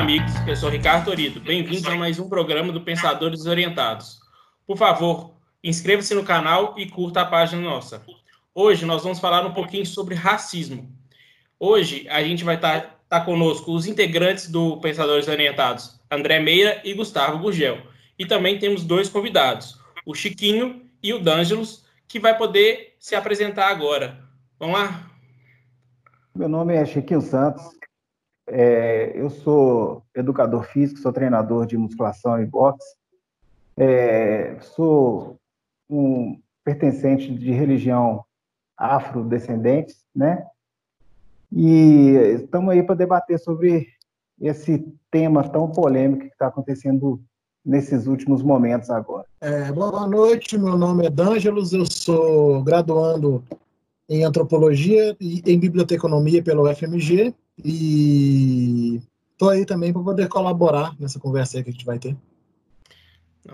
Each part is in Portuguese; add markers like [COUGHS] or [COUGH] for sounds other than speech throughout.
amigos, eu sou Ricardo Torido. Bem-vindos a mais um programa do Pensadores Desorientados. Por favor, inscreva-se no canal e curta a página nossa. Hoje nós vamos falar um pouquinho sobre racismo. Hoje a gente vai estar tá, tá conosco os integrantes do Pensadores Orientados, André Meira e Gustavo Gurgel. E também temos dois convidados, o Chiquinho e o D'Angelos, que vai poder se apresentar agora. Vamos lá? Meu nome é Chiquinho Santos, é, eu sou educador físico, sou treinador de musculação e boxe. É, sou um pertencente de religião afrodescendente, né? E estamos aí para debater sobre esse tema tão polêmico que está acontecendo nesses últimos momentos agora. É, boa noite, meu nome é D'Angelos, eu sou graduando em antropologia e em biblioteconomia pelo FMG e estou aí também para poder colaborar nessa conversa aí que a gente vai ter.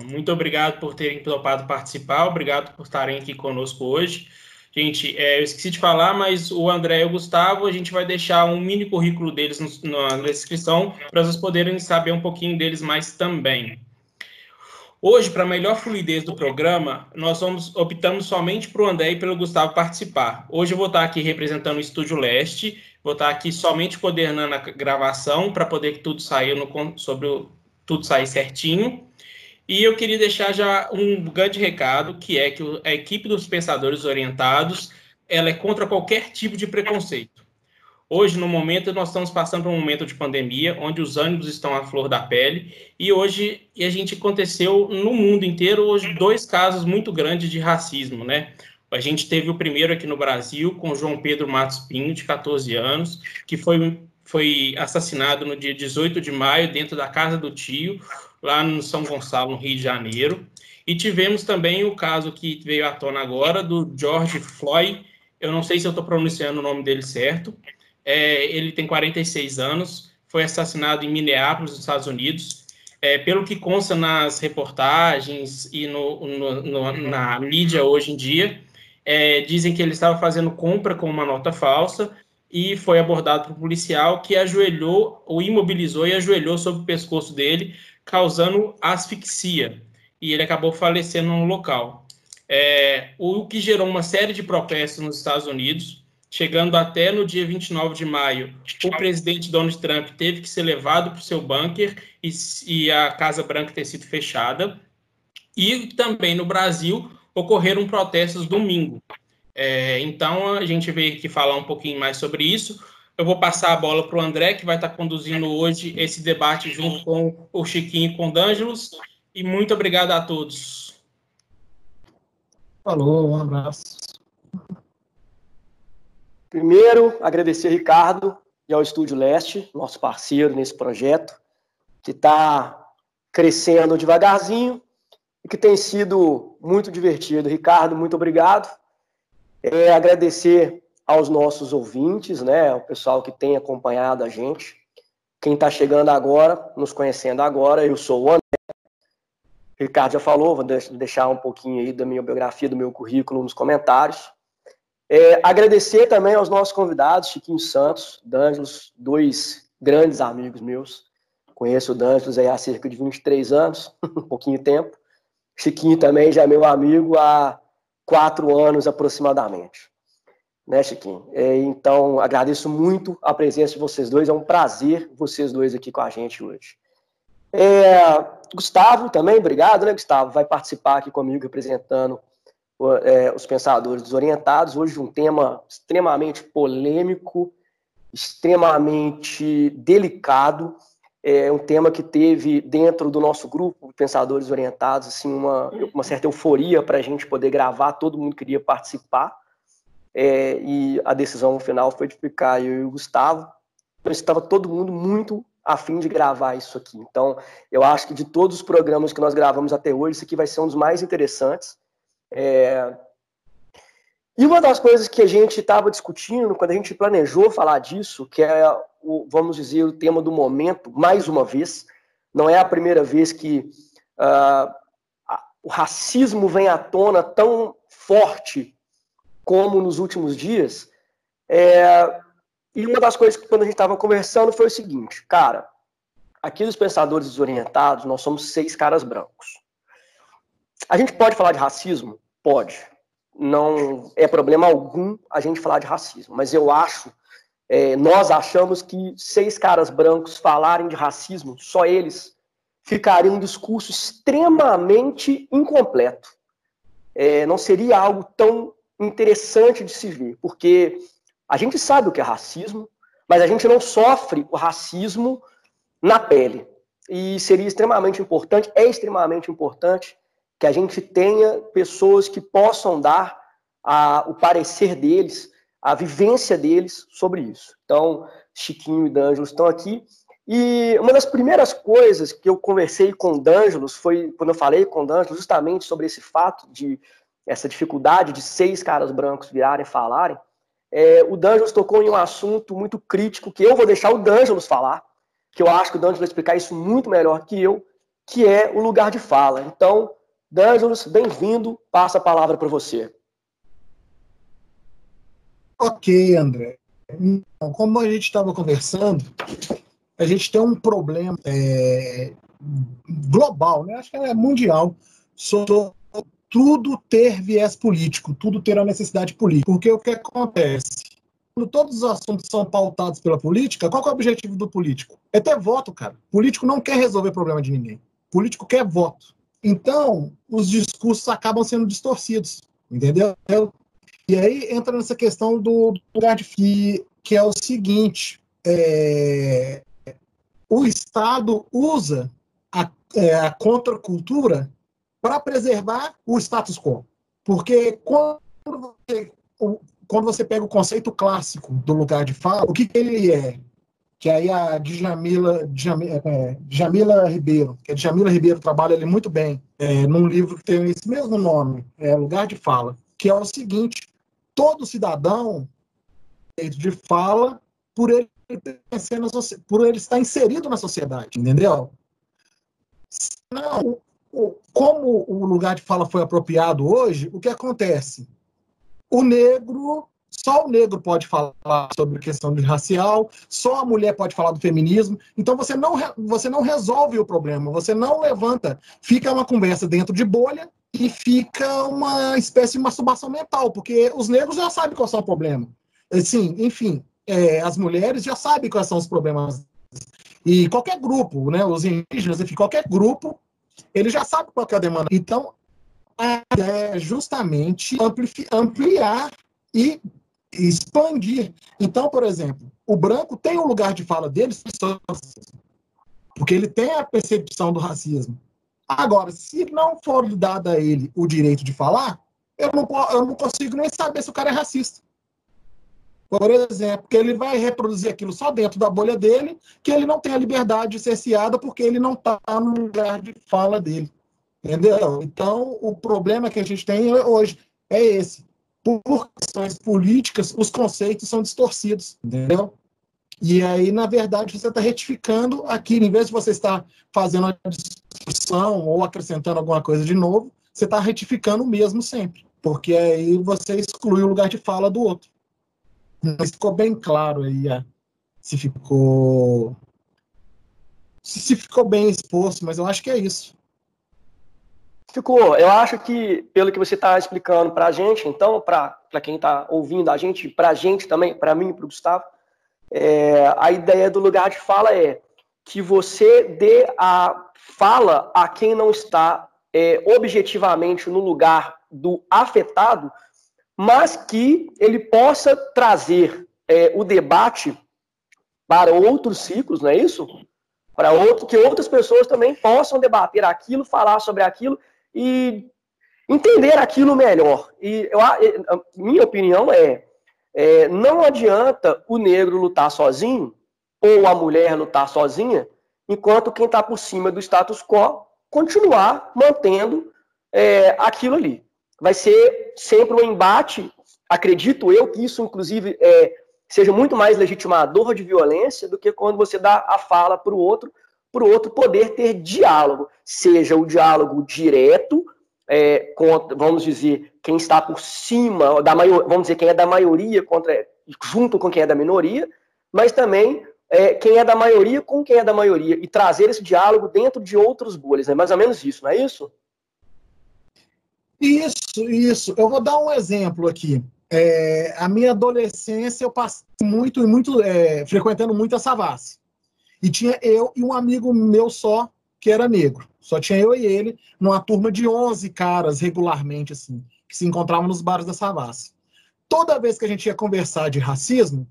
Muito obrigado por terem topado participar, obrigado por estarem aqui conosco hoje. Gente, é, eu esqueci de falar, mas o André e o Gustavo, a gente vai deixar um mini currículo deles no, na descrição para vocês poderem saber um pouquinho deles mais também. Hoje, para melhor fluidez do programa, nós vamos, optamos somente para o André e pelo Gustavo participar. Hoje eu vou estar aqui representando o Estúdio Leste, Vou estar aqui somente coordenando a gravação para poder que tudo saia no, sobre o, tudo sair certinho. E eu queria deixar já um grande recado, que é que a equipe dos pensadores orientados, ela é contra qualquer tipo de preconceito. Hoje, no momento, nós estamos passando por um momento de pandemia, onde os ânimos estão à flor da pele, e hoje e a gente aconteceu no mundo inteiro hoje dois casos muito grandes de racismo, né? A gente teve o primeiro aqui no Brasil com João Pedro Matos Pinho, de 14 anos, que foi, foi assassinado no dia 18 de maio dentro da casa do tio, lá no São Gonçalo, no Rio de Janeiro. E tivemos também o caso que veio à tona agora do George Floyd. Eu não sei se eu estou pronunciando o nome dele certo. É, ele tem 46 anos, foi assassinado em Minneapolis, nos Estados Unidos. É, pelo que consta nas reportagens e no, no, no, na mídia hoje em dia, é, dizem que ele estava fazendo compra com uma nota falsa e foi abordado por um policial que ajoelhou, o imobilizou e ajoelhou sobre o pescoço dele, causando asfixia. E ele acabou falecendo no local. É, o que gerou uma série de protestos nos Estados Unidos, chegando até no dia 29 de maio, o presidente Donald Trump teve que ser levado para o seu bunker e, e a Casa Branca ter sido fechada. E também no Brasil, ocorreram protestos domingo. É, então, a gente veio aqui falar um pouquinho mais sobre isso. Eu vou passar a bola para o André, que vai estar conduzindo hoje esse debate junto com o Chiquinho e com o D'Angelos. E muito obrigado a todos. Falou, um abraço. Primeiro, agradecer Ricardo e ao Estúdio Leste, nosso parceiro nesse projeto, que está crescendo devagarzinho, e que tem sido muito divertido. Ricardo, muito obrigado. É, agradecer aos nossos ouvintes, né, o pessoal que tem acompanhado a gente. Quem está chegando agora, nos conhecendo agora, eu sou o André. O Ricardo já falou, vou deixar um pouquinho aí da minha biografia, do meu currículo nos comentários. É, agradecer também aos nossos convidados, Chiquinho Santos, D'Angelos, dois grandes amigos meus. Conheço o D'Angelos há cerca de 23 anos, [LAUGHS] um pouquinho tempo. Chiquinho também já é meu amigo há quatro anos aproximadamente. Né, Chiquinho? É, então, agradeço muito a presença de vocês dois. É um prazer vocês dois aqui com a gente hoje. É, Gustavo também, obrigado, né, Gustavo? Vai participar aqui comigo representando é, os pensadores desorientados. Hoje, um tema extremamente polêmico, extremamente delicado é um tema que teve dentro do nosso grupo, Pensadores Orientados, assim, uma, uma certa euforia para a gente poder gravar, todo mundo queria participar, é, e a decisão final foi de ficar eu e o Gustavo, então estava todo mundo muito afim de gravar isso aqui. Então, eu acho que de todos os programas que nós gravamos até hoje, esse aqui vai ser um dos mais interessantes. É... E uma das coisas que a gente estava discutindo quando a gente planejou falar disso, que é o, vamos dizer, o tema do momento, mais uma vez. Não é a primeira vez que uh, o racismo vem à tona tão forte como nos últimos dias. É, e uma das coisas que quando a gente estava conversando foi o seguinte, cara, aqui dos pensadores desorientados, nós somos seis caras brancos. A gente pode falar de racismo? Pode. Não é problema algum a gente falar de racismo, mas eu acho, é, nós achamos que seis caras brancos falarem de racismo, só eles, ficaria um discurso extremamente incompleto. É, não seria algo tão interessante de se ver, porque a gente sabe o que é racismo, mas a gente não sofre o racismo na pele. E seria extremamente importante, é extremamente importante, que a gente tenha pessoas que possam dar a, o parecer deles, a vivência deles sobre isso. Então, Chiquinho e D'Angelos estão aqui. E uma das primeiras coisas que eu conversei com D'Angelos foi quando eu falei com D'Angelos justamente sobre esse fato de essa dificuldade de seis caras brancos virarem e falarem. É, o D'Angelos tocou em um assunto muito crítico que eu vou deixar o D'Angelos falar, que eu acho que o D'Angelos vai explicar isso muito melhor que eu, que é o lugar de fala. Então, D'Angelos, bem-vindo, passa a palavra para você. Ok, André. Então, como a gente estava conversando, a gente tem um problema é, global, né? acho que é mundial, sobre tudo ter viés político, tudo ter a necessidade política. Porque o que acontece? quando todos os assuntos são pautados pela política, qual é o objetivo do político? É ter voto, cara. O político não quer resolver problema de ninguém. O político quer voto. Então, os discursos acabam sendo distorcidos, entendeu? E aí entra nessa questão do, lugar de que, que é o seguinte: é, o Estado usa a, é, a contracultura para preservar o status quo. Porque quando você, quando você pega o conceito clássico do lugar de fala, o que, que ele é? Que aí a Djamila, Djamila, é, Djamila Ribeiro, que a Djamila Ribeiro trabalha ele muito bem, é, num livro que tem esse mesmo nome, é Lugar de Fala, que é o seguinte, todo cidadão de fala por ele, por ele estar inserido na sociedade, entendeu? Não, como o lugar de fala foi apropriado hoje, o que acontece? o negro, só o negro pode falar sobre questão de racial, só a mulher pode falar do feminismo. Então você não, você não resolve o problema, você não levanta. Fica uma conversa dentro de bolha e fica uma espécie de masturbação mental, porque os negros já sabem qual é o problema. Assim, enfim, é, as mulheres já sabem quais são os problemas. E qualquer grupo, né, os indígenas, enfim, qualquer grupo, ele já sabe qual é a demanda. Então, é justamente ampliar e expandir. Então, por exemplo, o branco tem um lugar de fala dele, porque ele tem a percepção do racismo. Agora, se não for dado a ele o direito de falar, eu não, eu não consigo nem saber se o cara é racista. Por exemplo, que ele vai reproduzir aquilo só dentro da bolha dele, que ele não tem a liberdade de ser ciado porque ele não está no lugar de fala dele. Entendeu? Então, o problema que a gente tem hoje é esse. Por questões políticas, os conceitos são distorcidos, entendeu? E aí, na verdade, você está retificando aquilo. Em vez de você estar fazendo uma discussão ou acrescentando alguma coisa de novo, você está retificando o mesmo sempre. Porque aí você exclui o lugar de fala do outro. Mas ficou bem claro aí é, se ficou. Se ficou bem exposto, mas eu acho que é isso. Ficou. Eu acho que, pelo que você está explicando para a gente, então, para quem está ouvindo a gente, para a gente também, para mim e para o Gustavo, é, a ideia do lugar de fala é que você dê a fala a quem não está é, objetivamente no lugar do afetado, mas que ele possa trazer é, o debate para outros ciclos, não é isso? Para outro, que outras pessoas também possam debater aquilo, falar sobre aquilo e entender aquilo melhor. E eu, a minha opinião é, é, não adianta o negro lutar sozinho ou a mulher lutar sozinha, enquanto quem está por cima do status quo continuar mantendo é, aquilo ali. Vai ser sempre um embate. Acredito eu que isso, inclusive, é, seja muito mais legitimador de violência do que quando você dá a fala para o outro para o outro poder ter diálogo, seja o diálogo direto, é, contra, vamos dizer, quem está por cima, da maior, vamos dizer, quem é da maioria contra, junto com quem é da minoria, mas também é, quem é da maioria com quem é da maioria e trazer esse diálogo dentro de outros bolhas. É mais ou menos isso, não é isso? Isso, isso. Eu vou dar um exemplo aqui. É, a minha adolescência eu passei muito, muito é, frequentando muito a Savassi. E tinha eu e um amigo meu só, que era negro. Só tinha eu e ele, numa turma de 11 caras regularmente, assim, que se encontravam nos bares da Savassi. Toda vez que a gente ia conversar de racismo,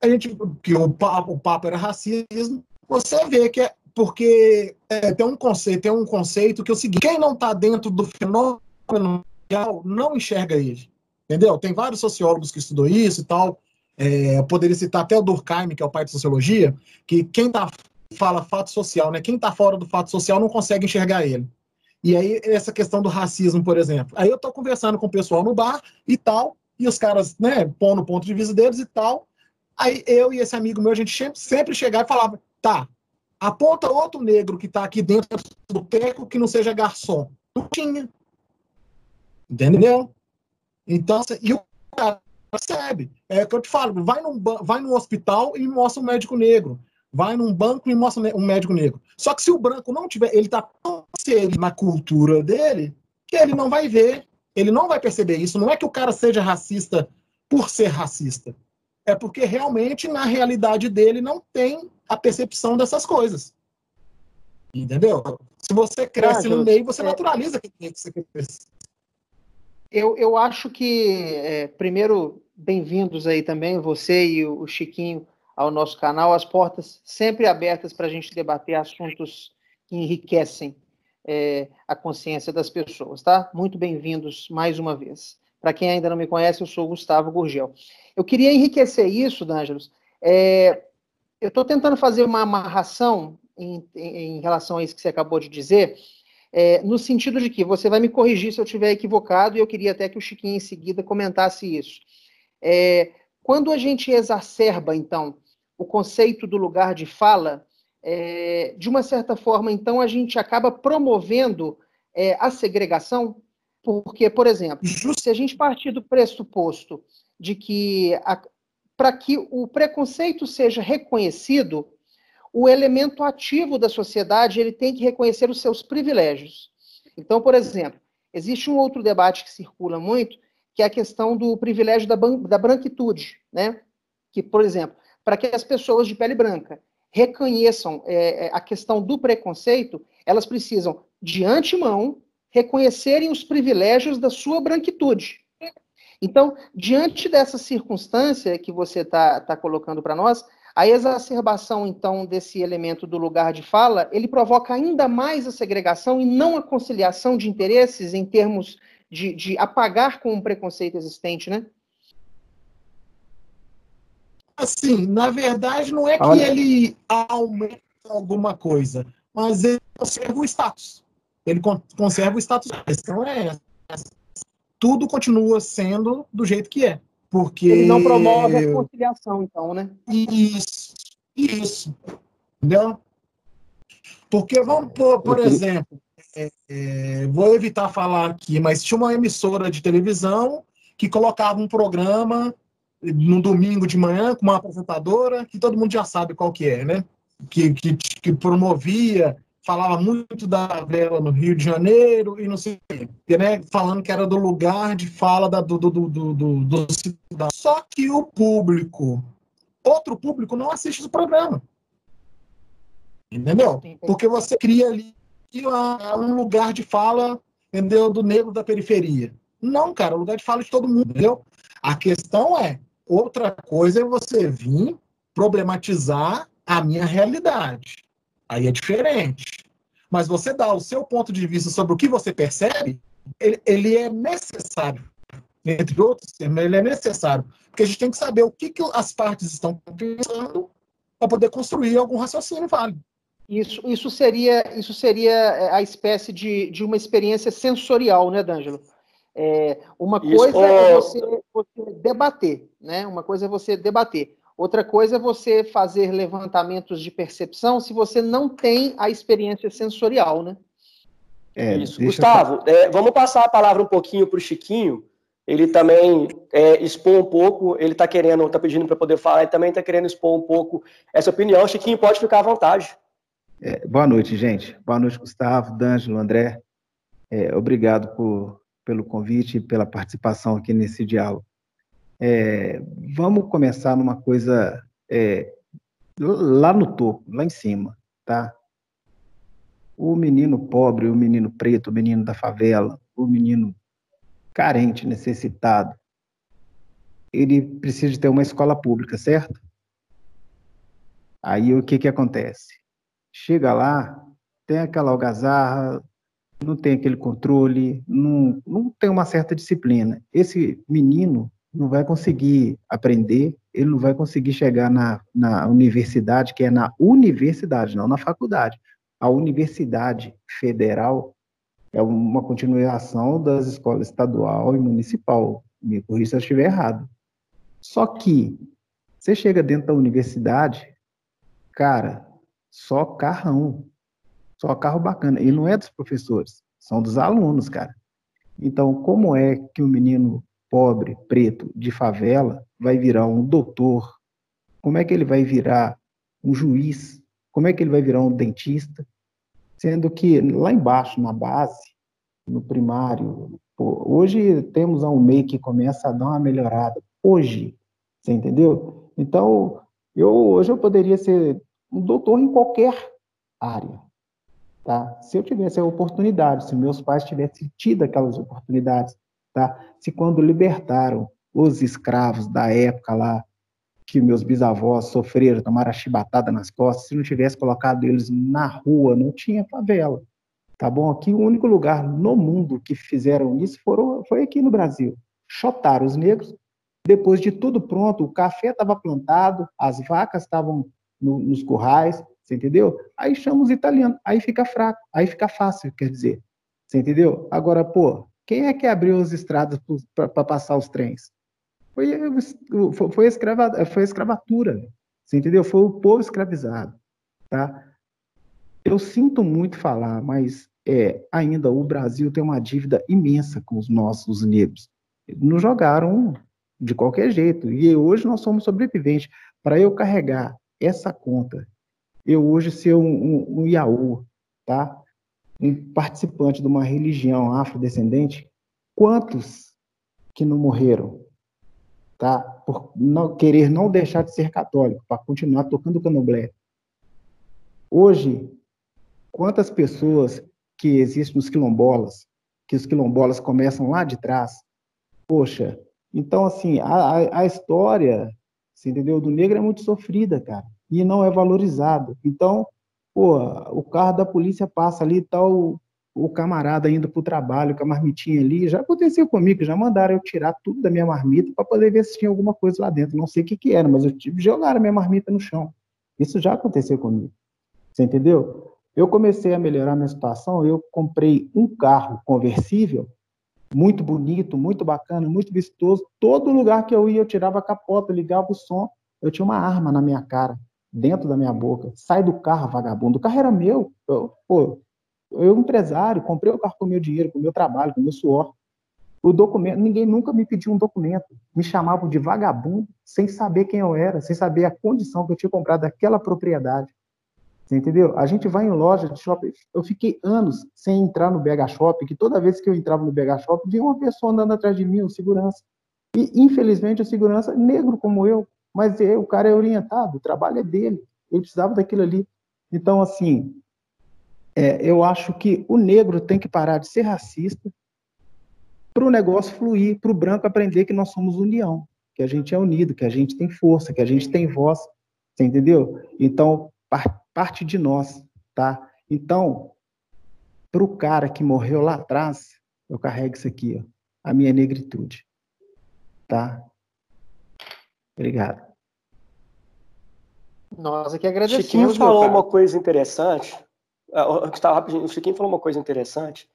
a gente, que o papo, o papo era racismo, você vê que é porque é, tem um conceito, tem um conceito que é o seguinte: quem não está dentro do fenômeno não enxerga ele. Entendeu? Tem vários sociólogos que estudou isso e tal. É, eu poderia citar até o Durkheim, que é o pai de sociologia, que quem tá, fala fato social, né? Quem está fora do fato social não consegue enxergar ele. E aí, essa questão do racismo, por exemplo. Aí eu estou conversando com o pessoal no bar e tal, e os caras, né, pondo o ponto de vista deles e tal. Aí eu e esse amigo meu, a gente sempre chegava e falava, tá, aponta outro negro que está aqui dentro do teco que não seja garçom. Não tinha. Entendeu? Então, assim, e o cara percebe. É o que eu te falo, vai num, vai num hospital e mostra um médico negro. Vai num banco e mostra um médico negro. Só que se o branco não tiver, ele está tão na cultura dele que ele não vai ver, ele não vai perceber isso. Não é que o cara seja racista por ser racista. É porque realmente, na realidade dele, não tem a percepção dessas coisas. Entendeu? Se você cresce no meio, você é... naturaliza que você cresce. Eu, eu acho que, é, primeiro, bem-vindos aí também, você e o Chiquinho, ao nosso canal. As portas sempre abertas para a gente debater assuntos que enriquecem é, a consciência das pessoas, tá? Muito bem-vindos mais uma vez. Para quem ainda não me conhece, eu sou Gustavo Gurgel. Eu queria enriquecer isso, D'Angelos. É, eu estou tentando fazer uma amarração em, em, em relação a isso que você acabou de dizer, é, no sentido de que você vai me corrigir se eu estiver equivocado, e eu queria até que o Chiquinho em seguida comentasse isso. É, quando a gente exacerba, então, o conceito do lugar de fala, é, de uma certa forma, então, a gente acaba promovendo é, a segregação, porque, por exemplo, se a gente partir do pressuposto de que, para que o preconceito seja reconhecido, o elemento ativo da sociedade ele tem que reconhecer os seus privilégios. Então, por exemplo, existe um outro debate que circula muito, que é a questão do privilégio da, da branquitude, né? Que, por exemplo, para que as pessoas de pele branca reconheçam é, é, a questão do preconceito, elas precisam, de antemão, reconhecerem os privilégios da sua branquitude. Então, diante dessa circunstância que você está tá colocando para nós, a exacerbação, então, desse elemento do lugar de fala, ele provoca ainda mais a segregação e não a conciliação de interesses em termos de, de apagar com o preconceito existente, né? Assim, na verdade, não é que Olha. ele aumenta alguma coisa, mas ele conserva o status. Ele conserva o status. A questão é essa. Tudo continua sendo do jeito que é. Porque... Ele não promove a conciliação, então, né? Isso, isso. Entendeu? Porque, vamos por, por exemplo, é, é, vou evitar falar aqui, mas tinha uma emissora de televisão que colocava um programa no domingo de manhã com uma apresentadora que todo mundo já sabe qual que é, né? Que, que, que promovia falava muito da vela no Rio de Janeiro e não sei o quê, né? falando que era do lugar de fala da, do, do, do, do, do cidadão. Só que o público, outro público, não assiste o programa. Entendeu? Porque você cria ali um lugar de fala, entendeu? Do negro da periferia. Não, cara, o lugar de fala de todo mundo, entendeu? A questão é, outra coisa é você vir problematizar a minha realidade. Aí é diferente. Mas você dá o seu ponto de vista sobre o que você percebe, ele, ele é necessário. Entre outros termos, ele é necessário. Porque a gente tem que saber o que, que as partes estão pensando para poder construir algum raciocínio válido. Isso, isso, seria, isso seria é, a espécie de, de uma experiência sensorial, né, D'Angelo? É, uma coisa isso. é você, você debater, né? Uma coisa é você debater. Outra coisa é você fazer levantamentos de percepção se você não tem a experiência sensorial, né? É, Isso. Gustavo, eu... é, vamos passar a palavra um pouquinho para o Chiquinho. ele também é, expor um pouco, ele está querendo, está pedindo para poder falar, ele também está querendo expor um pouco essa opinião. Chiquinho, pode ficar à vontade. É, boa noite, gente. Boa noite, Gustavo, D'Angelo, André. É, obrigado por, pelo convite e pela participação aqui nesse diálogo. É, vamos começar numa coisa é, lá no topo, lá em cima, tá? O menino pobre, o menino preto, o menino da favela, o menino carente, necessitado, ele precisa ter uma escola pública, certo? Aí o que que acontece? Chega lá, tem aquela algazarra, não tem aquele controle, não, não tem uma certa disciplina. Esse menino não vai conseguir aprender, ele não vai conseguir chegar na, na universidade, que é na universidade, não na faculdade. A Universidade Federal é uma continuação das escolas estadual e municipal. Me corrija se eu estiver errado. Só que você chega dentro da universidade, cara, só carrão, só carro bacana. E não é dos professores, são dos alunos, cara. Então, como é que o menino pobre, preto, de favela, vai virar um doutor? Como é que ele vai virar um juiz? Como é que ele vai virar um dentista? Sendo que lá embaixo, na base, no primário, pô, hoje temos um MEI que começa a dar uma melhorada. Hoje, você entendeu? Então, eu, hoje eu poderia ser um doutor em qualquer área. Tá? Se eu tivesse a oportunidade, se meus pais tivessem tido aquelas oportunidades, tá? Se quando libertaram os escravos da época lá, que meus bisavós sofreram, tomaram a chibatada nas costas, se não tivesse colocado eles na rua, não tinha favela. Tá bom? Aqui o único lugar no mundo que fizeram isso foram, foi aqui no Brasil. Chotaram os negros. Depois de tudo pronto, o café estava plantado, as vacas estavam no, nos currais, você entendeu? Aí chama os italianos, aí fica fraco, aí fica fácil, quer dizer. Você entendeu? Agora, pô, quem é que abriu as estradas para passar os trens? Foi, foi, escrava, foi a escravatura, você entendeu? Foi o povo escravizado, tá? Eu sinto muito falar, mas é, ainda o Brasil tem uma dívida imensa com os nossos negros. Nos jogaram de qualquer jeito, e hoje nós somos sobreviventes. Para eu carregar essa conta eu hoje ser um, um, um tá? Um participante de uma religião afrodescendente, quantos que não morreram, tá? Por não querer não deixar de ser católico, para continuar tocando candomblé. Hoje, quantas pessoas que existem nos quilombolas, que os quilombolas começam lá de trás, poxa, então assim, a, a história, entendeu, do negro é muito sofrida, cara e não é valorizado. Então, pô, o carro da polícia passa ali, tal tá o, o camarada indo para o trabalho com a marmitinha ali, já aconteceu comigo, já mandaram eu tirar tudo da minha marmita para poder ver se tinha alguma coisa lá dentro. Não sei o que, que era, mas eu tive jogar a minha marmita no chão. Isso já aconteceu comigo. Você entendeu? Eu comecei a melhorar a minha situação, eu comprei um carro conversível, muito bonito, muito bacana, muito vistoso. Todo lugar que eu ia, eu tirava a capota, ligava o som, eu tinha uma arma na minha cara dentro da minha boca. Sai do carro, vagabundo. O carro era meu. Eu, pô, eu empresário, comprei o carro com o meu dinheiro, com o meu trabalho, com o meu suor. O documento, ninguém nunca me pediu um documento. Me chamavam de vagabundo, sem saber quem eu era, sem saber a condição que eu tinha comprado daquela propriedade. Você entendeu? A gente vai em loja de shopping. Eu fiquei anos sem entrar no BH Shopping, que toda vez que eu entrava no BH Shopping, vinha uma pessoa andando atrás de mim, um segurança. E, infelizmente, o segurança, negro como eu, mas é, o cara é orientado, o trabalho é dele, ele precisava daquilo ali. Então, assim, é, eu acho que o negro tem que parar de ser racista para o negócio fluir, para o branco aprender que nós somos união, que a gente é unido, que a gente tem força, que a gente tem voz, você entendeu? Então, parte de nós, tá? Então, para o cara que morreu lá atrás, eu carrego isso aqui, ó, a minha negritude, tá? Obrigado. Nós aqui agradecemos. Chiquinho falou uma coisa interessante. Ah, rapidinho, o Chiquinho falou uma coisa interessante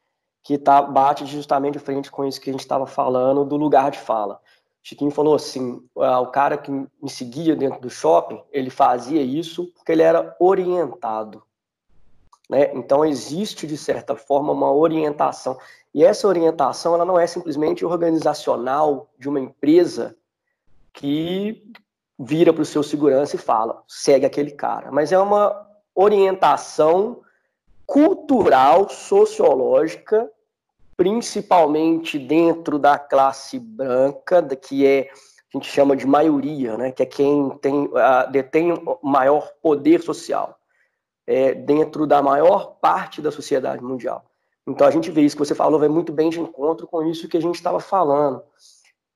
que tá, bate justamente frente com isso que a gente estava falando do lugar de fala. Chiquinho falou assim: ah, o cara que me seguia dentro do shopping, ele fazia isso porque ele era orientado. Né? Então existe, de certa forma, uma orientação. E essa orientação ela não é simplesmente organizacional de uma empresa que vira para o seu segurança e fala, segue aquele cara. Mas é uma orientação cultural, sociológica, principalmente dentro da classe branca, que é a gente chama de maioria, né, que é quem tem, uh, detém maior poder social é, dentro da maior parte da sociedade mundial. Então a gente vê isso que você falou, vai muito bem de encontro com isso que a gente estava falando.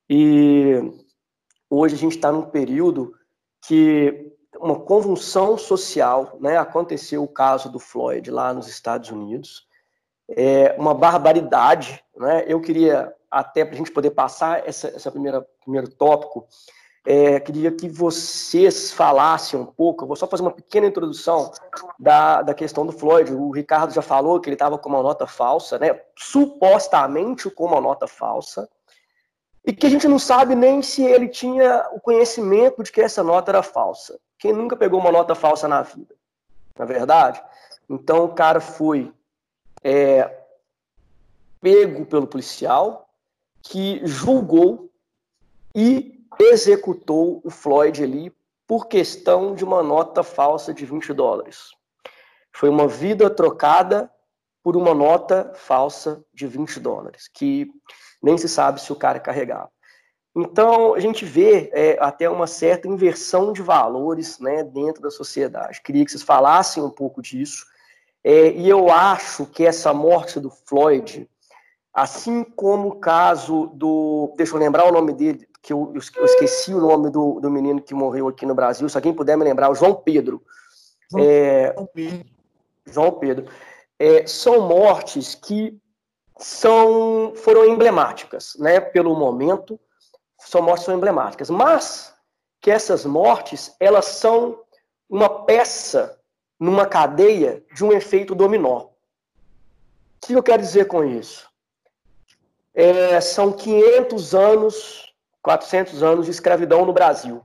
E hoje a gente está num período que uma convulsão social, né? Aconteceu o caso do Floyd lá nos Estados Unidos, é uma barbaridade, né? Eu queria até para a gente poder passar essa, essa primeira primeiro tópico, é, queria que vocês falassem um pouco. Eu vou só fazer uma pequena introdução da, da questão do Floyd. O Ricardo já falou que ele estava com uma nota falsa, né? Supostamente com uma nota falsa e que a gente não sabe nem se ele tinha o conhecimento de que essa nota era falsa. Quem nunca pegou uma nota falsa na vida? Na é verdade? Então o cara foi é, pego pelo policial que julgou e executou o Floyd ali por questão de uma nota falsa de 20 dólares. Foi uma vida trocada por uma nota falsa de 20 dólares, que nem se sabe se o cara carregava. Então, a gente vê é, até uma certa inversão de valores né, dentro da sociedade. Queria que vocês falassem um pouco disso. É, e eu acho que essa morte do Floyd, assim como o caso do. Deixa eu lembrar o nome dele, que eu, eu esqueci o nome do, do menino que morreu aqui no Brasil. Se alguém puder me lembrar, o João Pedro. João, é, Pedro. João Pedro. É, são mortes que são, foram emblemáticas, né? Pelo momento, são mortes são emblemáticas, mas que essas mortes elas são uma peça numa cadeia de um efeito dominó. O que eu quero dizer com isso? É, são 500 anos, 400 anos de escravidão no Brasil.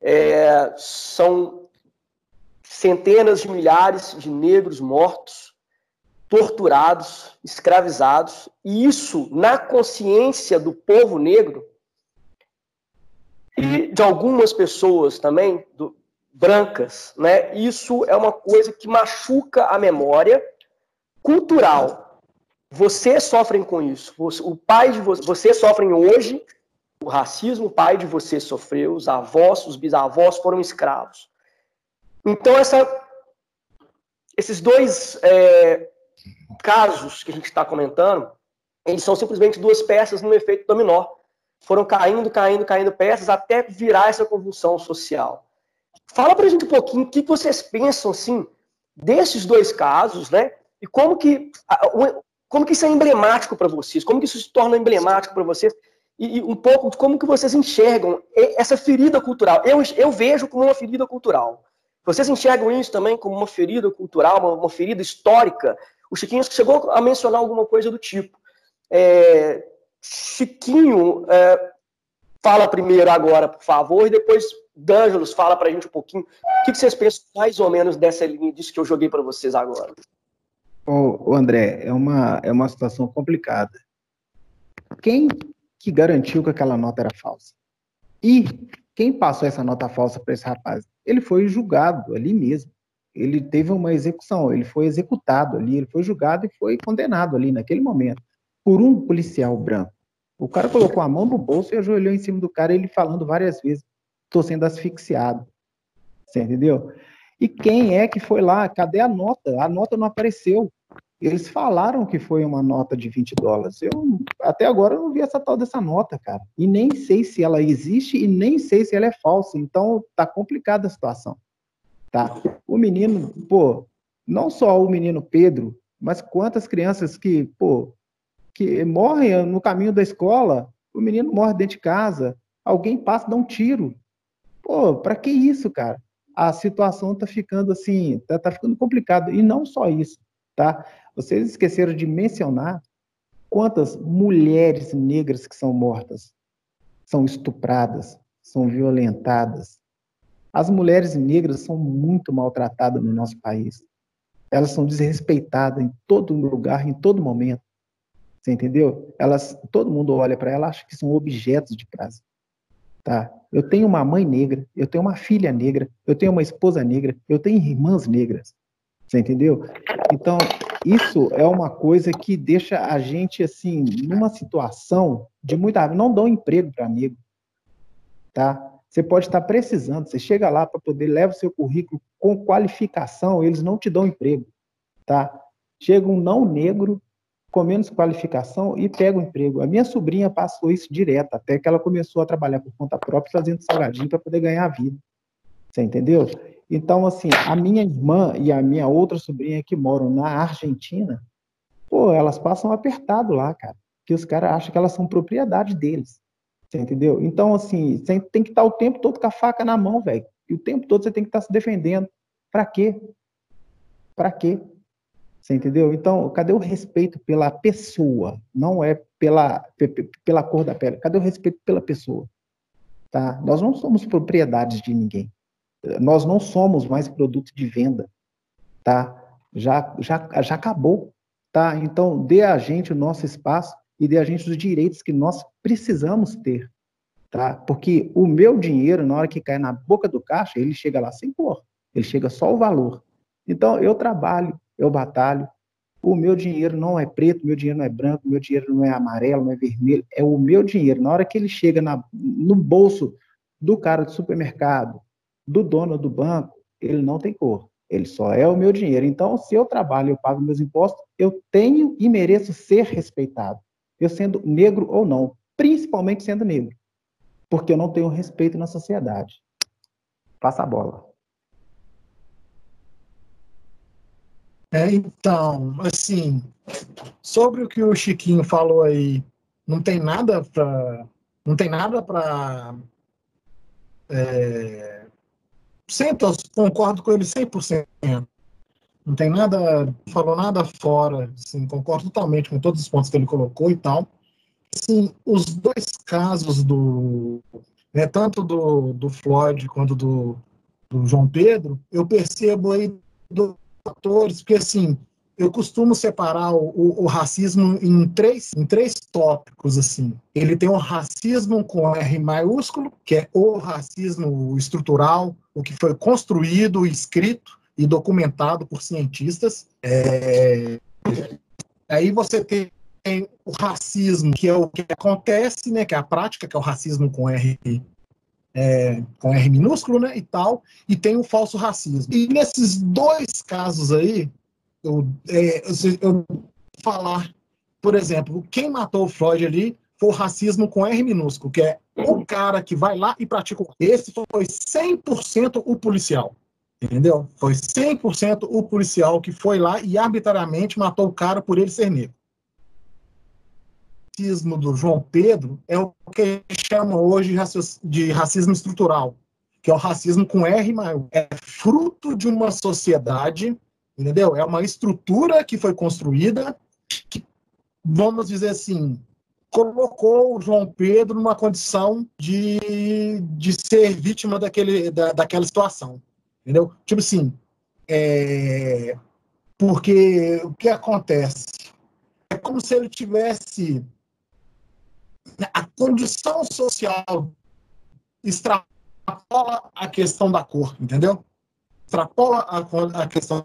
É, são centenas de milhares de negros mortos, torturados, escravizados, e isso na consciência do povo negro e de algumas pessoas também, do, brancas, né? Isso é uma coisa que machuca a memória cultural. Vocês sofrem com isso. O pai de vocês, vocês sofrem hoje o racismo, o pai de vocês sofreu, os avós, os bisavós foram escravos. Então essa, esses dois é, casos que a gente está comentando, eles são simplesmente duas peças no efeito dominó. Foram caindo, caindo, caindo peças até virar essa convulsão social. Fala para a gente um pouquinho o que vocês pensam assim desses dois casos, né? E como que como que isso é emblemático para vocês? Como que isso se torna emblemático para vocês? E, e, um pouco de como que vocês enxergam essa ferida cultural. Eu, eu vejo como uma ferida cultural. Vocês enxergam isso também como uma ferida cultural, uma, uma ferida histórica o Chiquinho chegou a mencionar alguma coisa do tipo. É, Chiquinho, é, fala primeiro agora, por favor, e depois D'Angelos fala para a gente um pouquinho. O que, vocês pensam mais ou menos dessa linha disso que eu joguei para vocês agora? O, André, é uma, é uma situação complicada. Quem que garantiu que aquela nota era falsa? E quem passou essa nota falsa para esse rapaz? Ele foi julgado ali mesmo ele teve uma execução, ele foi executado ali, ele foi julgado e foi condenado ali naquele momento por um policial branco. O cara colocou a mão no bolso e ajoelhou em cima do cara, ele falando várias vezes: estou sendo asfixiado. Você entendeu? E quem é que foi lá? Cadê a nota? A nota não apareceu. Eles falaram que foi uma nota de 20 dólares. Eu até agora eu não vi essa tal dessa nota, cara. E nem sei se ela existe e nem sei se ela é falsa. Então tá complicada a situação. Tá? O menino, pô, não só o menino Pedro, mas quantas crianças que, pô, que morrem no caminho da escola, o menino morre dentro de casa, alguém passa, dá um tiro. Pô, para que isso, cara? A situação tá ficando assim, tá, tá ficando complicado. E não só isso, tá? Vocês esqueceram de mencionar quantas mulheres negras que são mortas, são estupradas, são violentadas, as mulheres negras são muito maltratadas no nosso país. Elas são desrespeitadas em todo lugar, em todo momento. Você entendeu? Elas, todo mundo olha para ela, acha que são objetos de prazer. Tá? Eu tenho uma mãe negra, eu tenho uma filha negra, eu tenho uma esposa negra, eu tenho irmãs negras. Você entendeu? Então, isso é uma coisa que deixa a gente assim numa situação de muita não dão emprego para amigo, tá? Você pode estar precisando, você chega lá para poder levar o seu currículo com qualificação, eles não te dão emprego, tá? Chega um não negro com menos qualificação e pega o um emprego. A minha sobrinha passou isso direto, até que ela começou a trabalhar por conta própria, fazendo salgadinho para poder ganhar a vida. Você entendeu? Então, assim, a minha irmã e a minha outra sobrinha que moram na Argentina, pô, elas passam apertado lá, cara. Que os caras acham que elas são propriedade deles. Você entendeu? Então, assim, você tem que estar o tempo todo com a faca na mão, velho. E o tempo todo você tem que estar se defendendo. Para quê? Para quê? Você entendeu? Então, cadê o respeito pela pessoa? Não é pela, pela cor da pele. Cadê o respeito pela pessoa? Tá? Nós não somos propriedades de ninguém. Nós não somos mais produto de venda, tá? Já, já, já acabou, tá? Então, dê a gente o nosso espaço e dê a gente os direitos que nós precisamos ter, tá? Porque o meu dinheiro, na hora que cai na boca do caixa, ele chega lá sem cor, ele chega só o valor. Então, eu trabalho, eu batalho, o meu dinheiro não é preto, meu dinheiro não é branco, meu dinheiro não é amarelo, não é vermelho, é o meu dinheiro. Na hora que ele chega na, no bolso do cara do supermercado, do dono do banco, ele não tem cor. Ele só é o meu dinheiro. Então, se eu trabalho, eu pago meus impostos, eu tenho e mereço ser respeitado. Eu sendo negro ou não, principalmente sendo negro. Porque eu não tenho respeito na sociedade. Passa a bola. É, então, assim, sobre o que o Chiquinho falou aí, não tem nada para não tem nada para é, 100%, concordo com ele 100%. Não tem nada, falou nada fora, assim, concordo totalmente com todos os pontos que ele colocou e tal. Assim, os dois casos do, né, tanto do, do Floyd quanto do, do João Pedro, eu percebo aí dos atores, porque assim, eu costumo separar o, o, o, racismo em três, em três tópicos, assim. Ele tem o racismo com R maiúsculo, que é o racismo estrutural, o que foi construído, escrito e documentado por cientistas. É... Aí você tem o racismo, que é o que acontece, né, que é a prática, que é o racismo com R é, com R minúsculo, né, e tal, e tem o falso racismo. E nesses dois casos aí, eu, é, eu falar, por exemplo, quem matou o Floyd ali foi o racismo com R minúsculo, que é o cara que vai lá e pratica. Esse foi 100% o policial. Entendeu? Foi 100% o policial que foi lá e arbitrariamente matou o cara por ele ser negro. O racismo do João Pedro é o que chama hoje de racismo estrutural, que é o racismo com R maior. É fruto de uma sociedade entendeu? É uma estrutura que foi construída que, vamos dizer assim, colocou o João Pedro numa condição de, de ser vítima daquele, da, daquela situação, entendeu? Tipo assim, é, porque o que acontece? É como se ele tivesse a condição social extrapola a questão da cor, entendeu? Extrapola a, a questão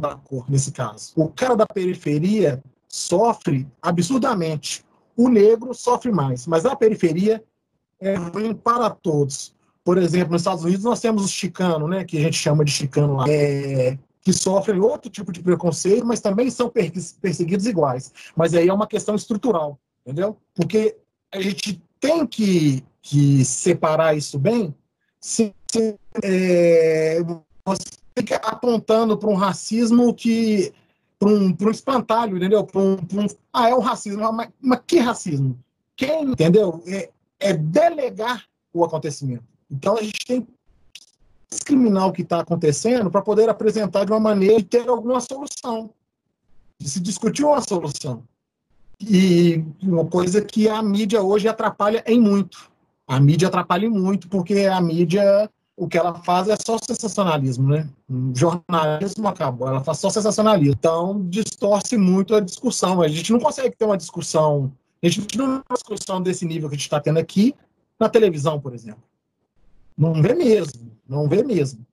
da cor, nesse caso. O cara da periferia sofre absurdamente. O negro sofre mais, mas a periferia é ruim para todos. Por exemplo, nos Estados Unidos nós temos os chicanos, né, que a gente chama de chicano lá, é, que sofrem outro tipo de preconceito, mas também são perseguidos iguais. Mas aí é uma questão estrutural, entendeu? Porque a gente tem que, que separar isso bem. Se, se é, você fica apontando para um racismo que. para um, um espantalho, entendeu? Pra um, pra um, ah, é o racismo. Mas, mas que racismo? Quem, entendeu? É, é delegar o acontecimento. Então a gente tem que discriminar o que está acontecendo para poder apresentar de uma maneira e ter alguma solução. De se discutir uma solução. E uma coisa que a mídia hoje atrapalha em muito. A mídia atrapalha em muito, porque a mídia o que ela faz é só sensacionalismo, né? O jornalismo acabou, ela faz só sensacionalismo. Então, distorce muito a discussão. A gente não consegue ter uma discussão, a gente não tem uma discussão desse nível que a gente está tendo aqui na televisão, por exemplo. Não vê mesmo, não vê mesmo.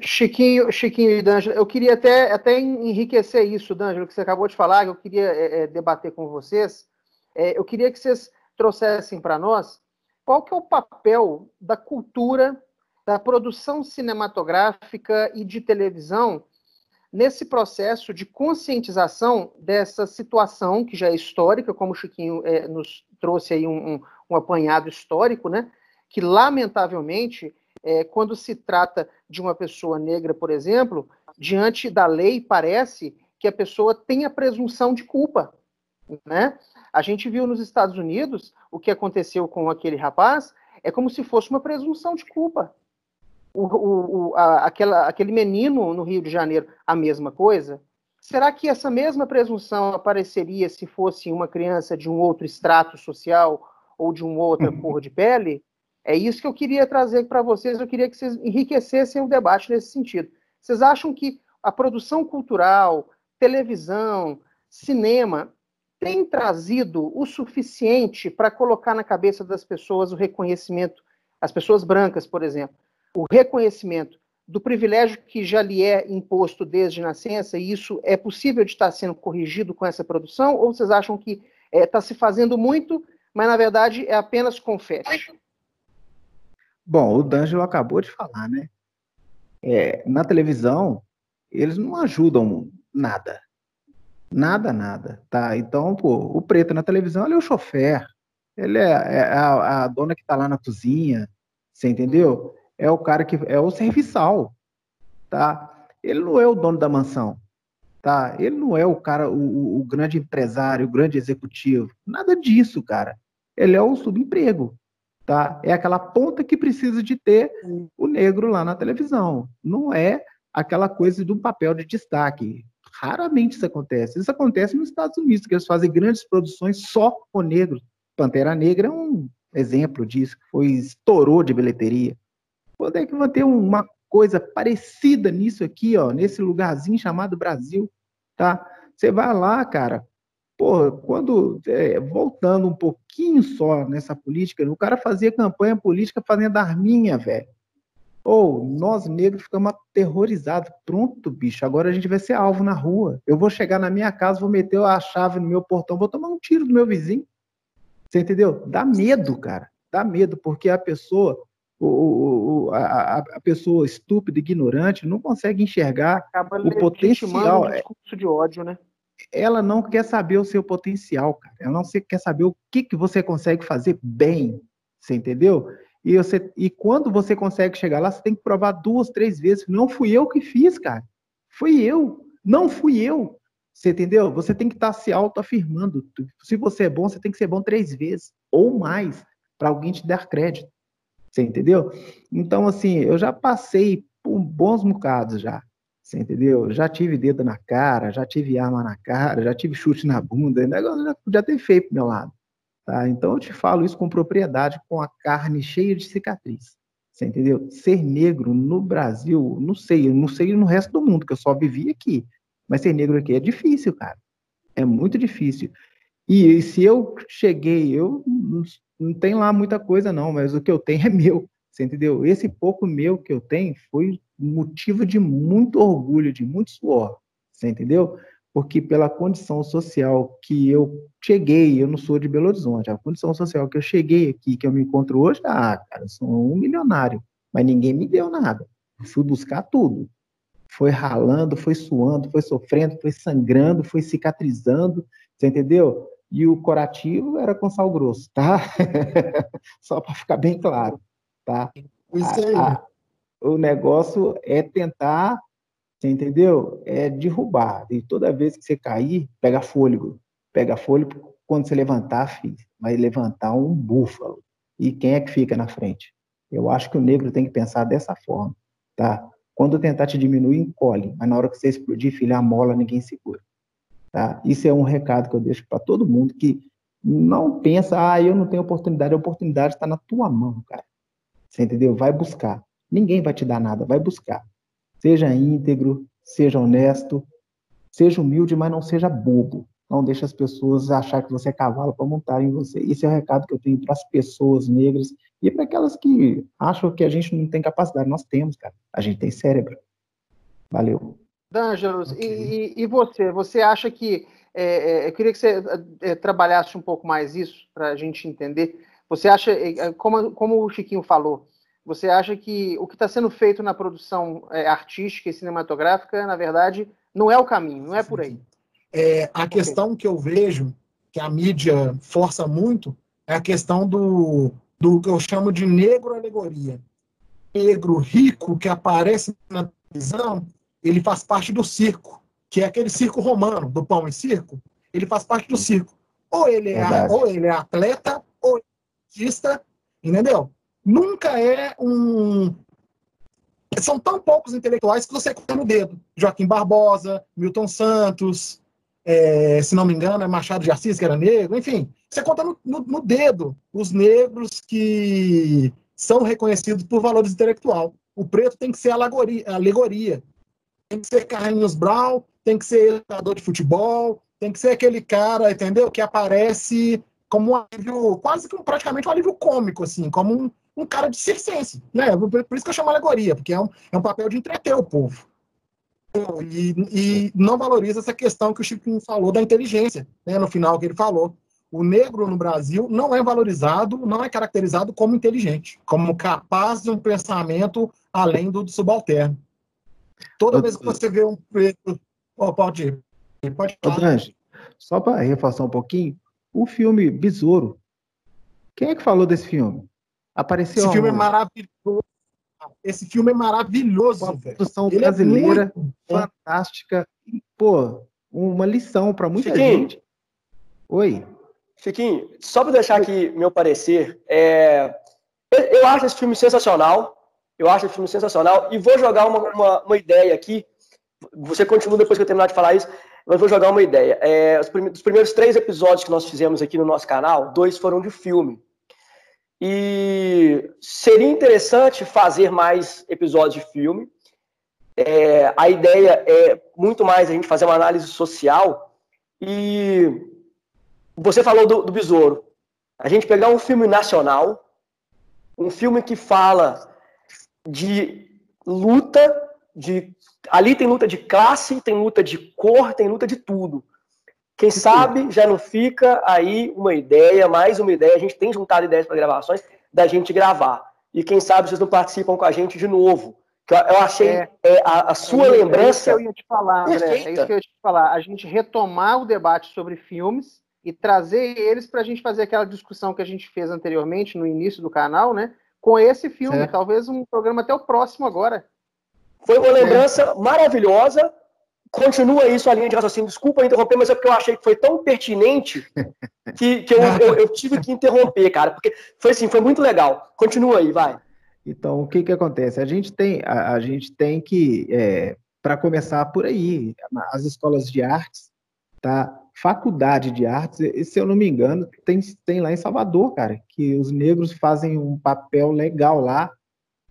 Chiquinho, Chiquinho e D'Angelo, eu queria até, até enriquecer isso, D'Angelo, que você acabou de falar, que eu queria é, é, debater com vocês. É, eu queria que vocês trouxessem para nós qual que é o papel da cultura, da produção cinematográfica e de televisão nesse processo de conscientização dessa situação que já é histórica, como o Chiquinho é, nos trouxe aí um, um, um apanhado histórico, né? Que lamentavelmente é, quando se trata de uma pessoa negra, por exemplo, diante da lei, parece que a pessoa tem a presunção de culpa. Né? A gente viu nos Estados Unidos o que aconteceu com aquele rapaz, é como se fosse uma presunção de culpa. O, o, o, a, aquela, aquele menino no Rio de Janeiro, a mesma coisa? Será que essa mesma presunção apareceria se fosse uma criança de um outro extrato social ou de uma outra uhum. cor de pele? É isso que eu queria trazer para vocês. Eu queria que vocês enriquecessem o debate nesse sentido. Vocês acham que a produção cultural, televisão, cinema tem trazido o suficiente para colocar na cabeça das pessoas o reconhecimento, as pessoas brancas, por exemplo, o reconhecimento do privilégio que já lhe é imposto desde nascença, e isso é possível de estar sendo corrigido com essa produção, ou vocês acham que está é, tá se fazendo muito, mas na verdade é apenas confete? Bom, o D'Angelo acabou de falar, né? É, na televisão, eles não ajudam nada. Nada, nada, tá? Então, pô, o preto na televisão, ele é o chofer. Ele é, é a, a, dona que tá lá na cozinha, você entendeu? É o cara que é o serviçal, tá? Ele não é o dono da mansão, tá? Ele não é o cara, o, o grande empresário, o grande executivo. Nada disso, cara. Ele é o subemprego, tá? É aquela ponta que precisa de ter o negro lá na televisão. Não é aquela coisa do papel de destaque. Raramente isso acontece. Isso acontece nos Estados Unidos, que eles fazem grandes produções só com negros. Pantera Negra é um exemplo disso, que foi estourou de bilheteria. Quando é que vai ter uma coisa parecida nisso aqui, ó, nesse lugarzinho chamado Brasil, tá? Você vai lá, cara, Pô, quando, é, voltando um pouquinho só nessa política, o cara fazia campanha política fazendo arminha, velho. Ou nós negros ficamos aterrorizados. Pronto, bicho, agora a gente vai ser alvo na rua. Eu vou chegar na minha casa, vou meter a chave no meu portão, vou tomar um tiro do meu vizinho. Você entendeu? Dá medo, cara. Dá medo, porque a pessoa, o, o, a, a, pessoa estúpida, ignorante, não consegue enxergar Acaba o potencial. Um discurso de ódio, né? Ela não quer saber o seu potencial, cara. Ela não quer saber o que, que você consegue fazer bem. Você entendeu? E, você, e quando você consegue chegar lá, você tem que provar duas, três vezes. Não fui eu que fiz, cara. Fui eu. Não fui eu. Você entendeu? Você tem que estar tá se autoafirmando. Se você é bom, você tem que ser bom três vezes ou mais para alguém te dar crédito. Você entendeu? Então, assim, eu já passei por bons bocados já. Você entendeu? Já tive dedo na cara, já tive arma na cara, já tive chute na bunda, negócio já podia ter feito pro meu lado. Tá? Então eu te falo isso com propriedade, com a carne cheia de cicatriz. Você entendeu? Ser negro no Brasil, não sei, não sei no resto do mundo, que eu só vivi aqui. Mas ser negro aqui é difícil, cara. É muito difícil. E, e se eu cheguei, eu não, tenho lá muita coisa, não, mas o que eu tenho é meu. Você entendeu? Esse pouco meu que eu tenho foi motivo de muito orgulho, de muito suor, você entendeu? Porque pela condição social que eu cheguei, eu não sou de Belo Horizonte, a condição social que eu cheguei aqui, que eu me encontro hoje, ah, cara, eu sou um milionário, mas ninguém me deu nada. Eu fui buscar tudo. Foi ralando, foi suando, foi sofrendo, foi sangrando, foi cicatrizando, você entendeu? E o curativo era com sal grosso, tá? [LAUGHS] Só para ficar bem claro, tá? Isso aí. A, o negócio é tentar, você entendeu? É derrubar. E toda vez que você cair, pega fôlego. Pega fôlego, quando você levantar, filho, vai levantar um búfalo. E quem é que fica na frente? Eu acho que o negro tem que pensar dessa forma, tá? Quando tentar te diminuir, encolhe. Mas na hora que você explodir, filho, a mola ninguém segura. Tá? Isso é um recado que eu deixo para todo mundo que não pensa, ah, eu não tenho oportunidade. A oportunidade está na tua mão, cara. Você entendeu? Vai buscar Ninguém vai te dar nada, vai buscar. Seja íntegro, seja honesto, seja humilde, mas não seja bobo. Não deixe as pessoas achar que você é cavalo para montar em você. Esse é o recado que eu tenho para as pessoas negras e para aquelas que acham que a gente não tem capacidade. Nós temos, cara. A gente tem cérebro. Valeu. D'Angelos, okay. e, e, você? Você acha que. É, é, eu queria que você é, trabalhasse um pouco mais isso para a gente entender. Você acha, é, é, como, como o Chiquinho falou, você acha que o que está sendo feito na produção é, artística e cinematográfica, na verdade, não é o caminho, não é por aí? É, a okay. questão que eu vejo, que a mídia força muito, é a questão do, do que eu chamo de negro-alegoria. Negro rico que aparece na televisão, ele faz parte do circo, que é aquele circo romano, do pão e circo, ele faz parte do circo. Ou ele é, ou ele é atleta, ou ele entendeu? nunca é um. São tão poucos intelectuais que você conta no dedo. Joaquim Barbosa, Milton Santos, é, se não me engano, é Machado de Assis, que era negro, enfim. Você conta no, no, no dedo os negros que são reconhecidos por valores intelectual. O preto tem que ser alegoria, alegoria. Tem que ser Carlinhos Brown, tem que ser jogador de futebol, tem que ser aquele cara, entendeu? Que aparece como um alívio, quase que um, praticamente um alívio cômico, assim, como um, um cara de circense, né? Por, por, isso que eu chamo alegoria, porque é um, é um papel de entreter o povo. E, e não valoriza essa questão que o Chico falou da inteligência, né? No final que ele falou. O negro no Brasil não é valorizado, não é caracterizado como inteligente, como capaz de um pensamento além do, do subalterno. Toda vez que você vê um preto. Oh, pode ir. Pode falar. só para reforçar um pouquinho, o filme Besouro. Quem é que falou desse filme? Apareceu. Esse filme é maravilhoso. Esse filme é maravilhoso, Uma produção Ele é brasileira é fantástica. E, pô, uma lição para muita Chiquinho, gente. Oi. Chiquinho, só para deixar aqui meu parecer, é... eu acho esse filme sensacional. Eu acho esse filme sensacional. E vou jogar uma, uma, uma ideia aqui. Você continua depois que eu terminar de falar isso, mas vou jogar uma ideia. É, os, primeiros três episódios que nós fizemos aqui no nosso canal, dois foram de filme. E seria interessante fazer mais episódios de filme. É, a ideia é muito mais a gente fazer uma análise social. E você falou do, do Besouro. A gente pegar um filme nacional, um filme que fala de luta, de ali tem luta de classe, tem luta de cor, tem luta de tudo. Quem sabe já não fica aí uma ideia, mais uma ideia. A gente tem juntado ideias para gravações da gente gravar. E quem sabe vocês não participam com a gente de novo. Eu achei é, é, a, a, sua é, lembrança. É isso que eu ia te falar, André. É isso que eu ia te falar. A gente retomar o debate sobre filmes e trazer eles para a gente fazer aquela discussão que a gente fez anteriormente no início do canal, né? Com esse filme, talvez um programa até o próximo agora. Foi uma lembrança maravilhosa continua isso a linha de raciocínio. Desculpa interromper, mas é porque eu achei que foi tão pertinente [LAUGHS] que, que eu, eu, eu, tive que interromper, cara. Porque foi assim, foi muito legal. Continua aí, vai. Então, o que que acontece? A gente tem, a, a gente tem que, é, para começar por aí, as escolas de artes, tá? Faculdade de artes, se eu não me engano, tem, tem lá em Salvador, cara, que os negros fazem um papel legal lá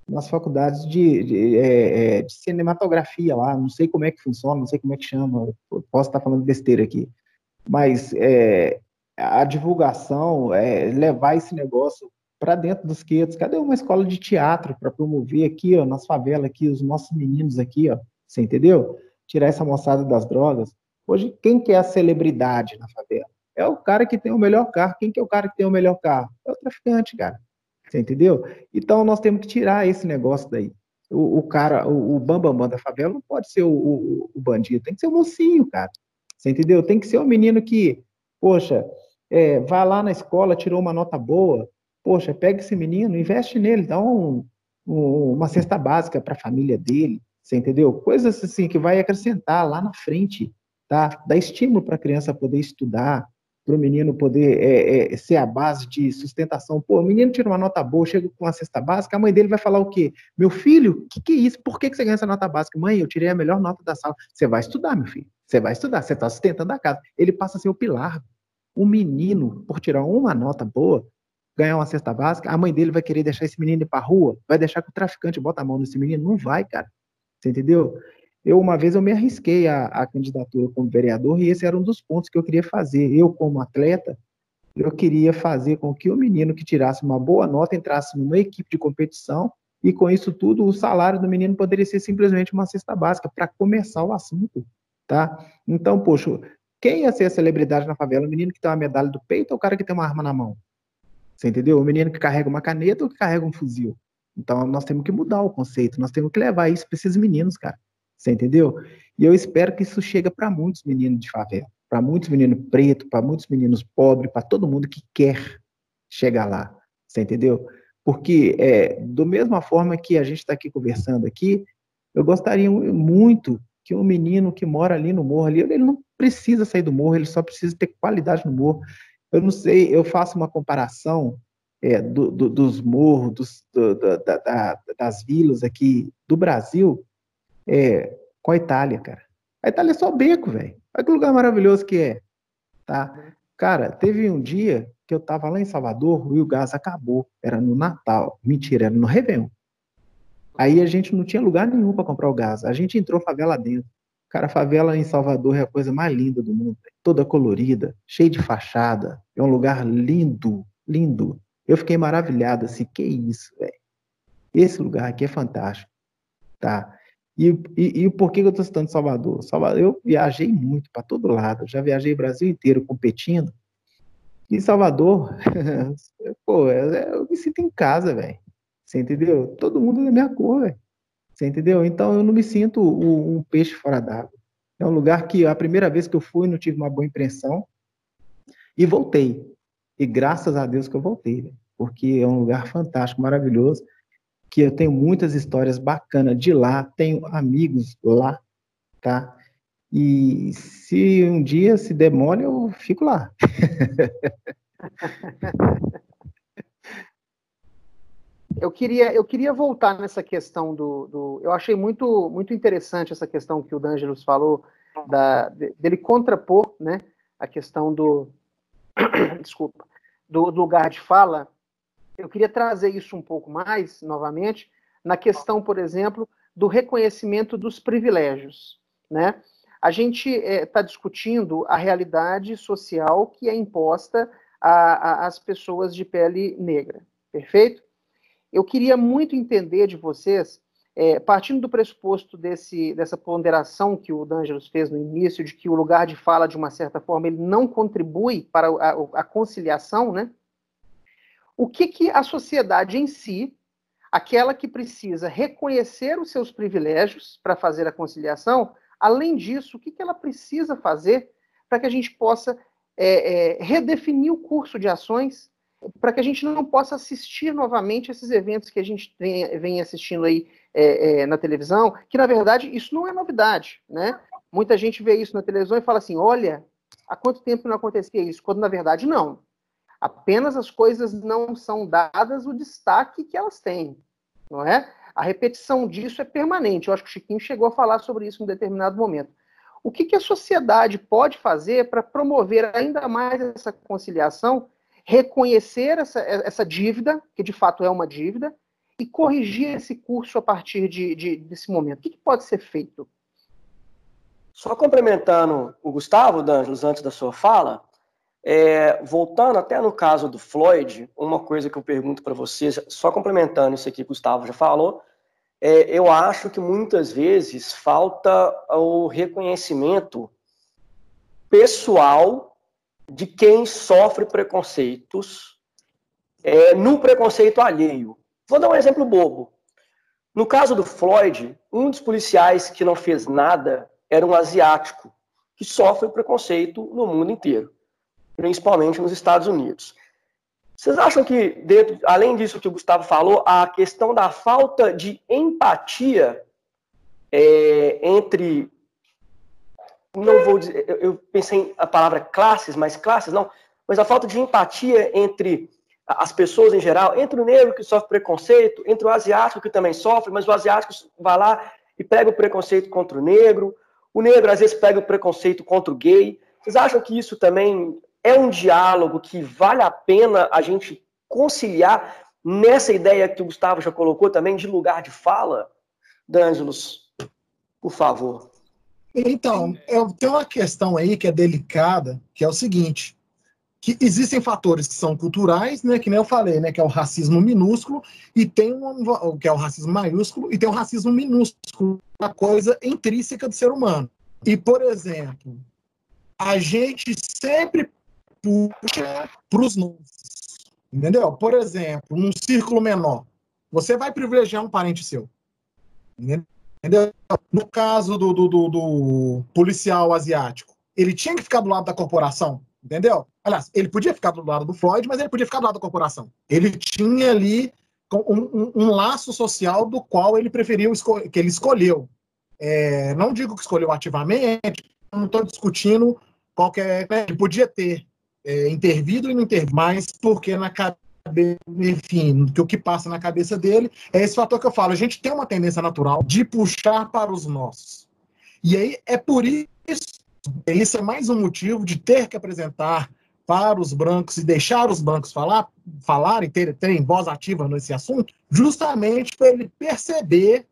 nas faculdades de, de, é, é, de, cinematografia lá, não sei como é que funciona, não sei como é que chama, posso estar falando besteira aqui, mas é, a divulgação, é, levar esse negócio para dentro dos quedos, cadê uma escola de teatro para promover aqui, ó, nas favelas aqui, os nossos meninos aqui, ó, você entendeu? Tirar essa moçada das drogas. Hoje, quem que é a celebridade na favela? É o cara que tem o melhor carro. Quem que é o cara que tem o melhor carro? É o traficante, cara. Você entendeu? Então nós temos que tirar esse negócio daí. O, o cara, o, o bambambam bam, bam da favela não pode ser o, o, o, bandido, tem que ser o mocinho, cara. Você entendeu? Tem que ser o menino que, poxa, é, vai lá na escola, tirou uma nota boa, poxa, pega esse menino, investe nele, dá um, um, uma cesta básica para a família dele, você entendeu? Coisas assim que vai acrescentar lá na frente, tá? Dá estímulo para a criança poder estudar, para o menino poder é, é, ser a base de sustentação. Pô, o menino tira uma nota boa, chega com uma cesta básica, a mãe dele vai falar o quê? Meu filho, o que, que é isso? Por que, que você ganha essa nota básica? Mãe, eu tirei a melhor nota da sala. Você vai estudar, meu filho. Você vai estudar, você está sustentando a casa. Ele passa a ser o pilar. O menino, por tirar uma nota boa, ganhar uma cesta básica, a mãe dele vai querer deixar esse menino ir para rua, vai deixar que o traficante bota a mão nesse menino, não vai, cara. Você entendeu? Eu uma vez eu me arrisquei à candidatura como vereador e esse era um dos pontos que eu queria fazer. Eu como atleta, eu queria fazer com que o menino que tirasse uma boa nota entrasse numa equipe de competição e com isso tudo o salário do menino poderia ser simplesmente uma cesta básica para começar o assunto, tá? Então, poxa, quem ia ser a celebridade na favela? O menino que tem uma medalha do peito ou o cara que tem uma arma na mão? Você entendeu? O menino que carrega uma caneta ou que carrega um fuzil? Então, nós temos que mudar o conceito, nós temos que levar isso para esses meninos, cara. Você entendeu? E eu espero que isso chegue para muitos meninos de favela para muitos meninos pretos, para muitos meninos pobres, para todo mundo que quer chegar lá. Você entendeu? Porque, é, do mesma forma que a gente está aqui conversando aqui, eu gostaria muito que um menino que mora ali no morro, ali, ele não precisa sair do morro, ele só precisa ter qualidade no morro. Eu não sei, eu faço uma comparação é, do, do, dos morros, dos, do, da, da, das vilas aqui do Brasil é, com a Itália, cara. A Itália é só beco, velho. Olha que lugar maravilhoso que é, tá? Cara, teve um dia que eu tava lá em Salvador e o gás acabou. Era no Natal. Mentira, era no Réveillon. Aí a gente não tinha lugar nenhum para comprar o gás. A gente entrou favela dentro. Cara, a favela em Salvador é a coisa mais linda do mundo. Toda colorida, cheia de fachada. É um lugar lindo, lindo. Eu fiquei maravilhado assim, que isso, velho. Esse lugar aqui é fantástico, tá? E, e, e por que eu estou citando Salvador? Salvador? Eu viajei muito para todo lado, já viajei o Brasil inteiro competindo. E Salvador, [LAUGHS] pô, eu me sinto em casa, velho. Você entendeu? Todo mundo é da minha cor, velho. Você entendeu? Então eu não me sinto um, um peixe fora d'água. É um lugar que a primeira vez que eu fui não tive uma boa impressão e voltei. E graças a Deus que eu voltei, porque é um lugar fantástico, maravilhoso que eu tenho muitas histórias bacanas de lá, tenho amigos lá, tá? E se um dia se demole, eu fico lá. [LAUGHS] eu queria, eu queria voltar nessa questão do, do, Eu achei muito, muito interessante essa questão que o D'Angelos falou, da, dele contrapor né, a questão do. [COUGHS] Desculpa, do, do lugar de fala eu queria trazer isso um pouco mais, novamente, na questão, por exemplo, do reconhecimento dos privilégios. Né? A gente está eh, é, discutindo a realidade social que é imposta às pessoas de pele negra, perfeito? Eu queria muito entender de vocês, é, partindo do pressuposto desse, dessa ponderação que o D'Angelos fez no início, de que o lugar de fala, de uma certa forma, ele não contribui para a, a conciliação, né? O que, que a sociedade em si, aquela que precisa reconhecer os seus privilégios para fazer a conciliação, além disso, o que, que ela precisa fazer para que a gente possa é, é, redefinir o curso de ações, para que a gente não possa assistir novamente esses eventos que a gente vem, assistindo aí é, é, na televisão, que na verdade isso não é novidade, né? Muita gente vê isso na televisão e fala assim, olha, há quanto tempo não acontecia isso? Quando na verdade não. Apenas as coisas não são dadas o destaque que elas têm, não é? A repetição disso é permanente. Eu acho que o Chiquinho chegou a falar sobre isso em um determinado momento. O que, que a sociedade pode fazer para promover ainda mais essa conciliação, reconhecer essa, essa dívida, que de fato é uma dívida, e corrigir esse curso a partir de, de desse momento? O que, que pode ser feito? Só complementando o Gustavo, D'Angelos, antes da sua fala, é, voltando até no caso do Floyd, uma coisa que eu pergunto para vocês, só complementando isso aqui que o Gustavo já falou, é, eu acho que muitas vezes falta o reconhecimento pessoal de quem sofre preconceitos é, no preconceito alheio. Vou dar um exemplo bobo. No caso do Floyd, um dos policiais que não fez nada era um asiático que sofre preconceito no mundo inteiro principalmente nos Estados Unidos. Vocês acham que, dentro, além disso que o Gustavo falou, a questão da falta de empatia é, entre. Não vou dizer, eu pensei a palavra classes, mas classes não, mas a falta de empatia entre as pessoas em geral, entre o negro que sofre preconceito, entre o asiático que também sofre, mas o asiático vai lá e pega o preconceito contra o negro, o negro às vezes pega o preconceito contra o gay. Vocês acham que isso também é um diálogo que vale a pena a gente conciliar nessa ideia que o Gustavo já colocou também de lugar de fala? D'Angelos, por favor. Então, eu tenho uma questão aí que é delicada, que é o seguinte, que existem fatores que são culturais, né, que nem eu falei, né, que é o racismo minúsculo, e tem um, que é o racismo maiúsculo, e tem o racismo minúsculo, a coisa intrínseca do ser humano. E, por exemplo, a gente sempre puxa para os nossos, entendeu? Por exemplo, num círculo menor, você vai privilegiar um parente seu, entendeu? No caso do, do, do, do policial asiático, ele tinha que ficar do lado da corporação, entendeu? Aliás, ele podia ficar do lado do Floyd, mas ele podia ficar do lado da corporação. Ele tinha ali um, um, um laço social do qual ele preferiu que ele escolheu. É, não digo que escolheu ativamente, não estou discutindo qualquer. Né, ele podia ter é, intervido e não intervido, mas porque na cabeça, enfim, que o que passa na cabeça dele é esse fator que eu falo. A gente tem uma tendência natural de puxar para os nossos. E aí é por isso, isso é mais um motivo de ter que apresentar para os brancos e deixar os brancos falar, falarem, terem, terem voz ativa nesse assunto, justamente para ele perceber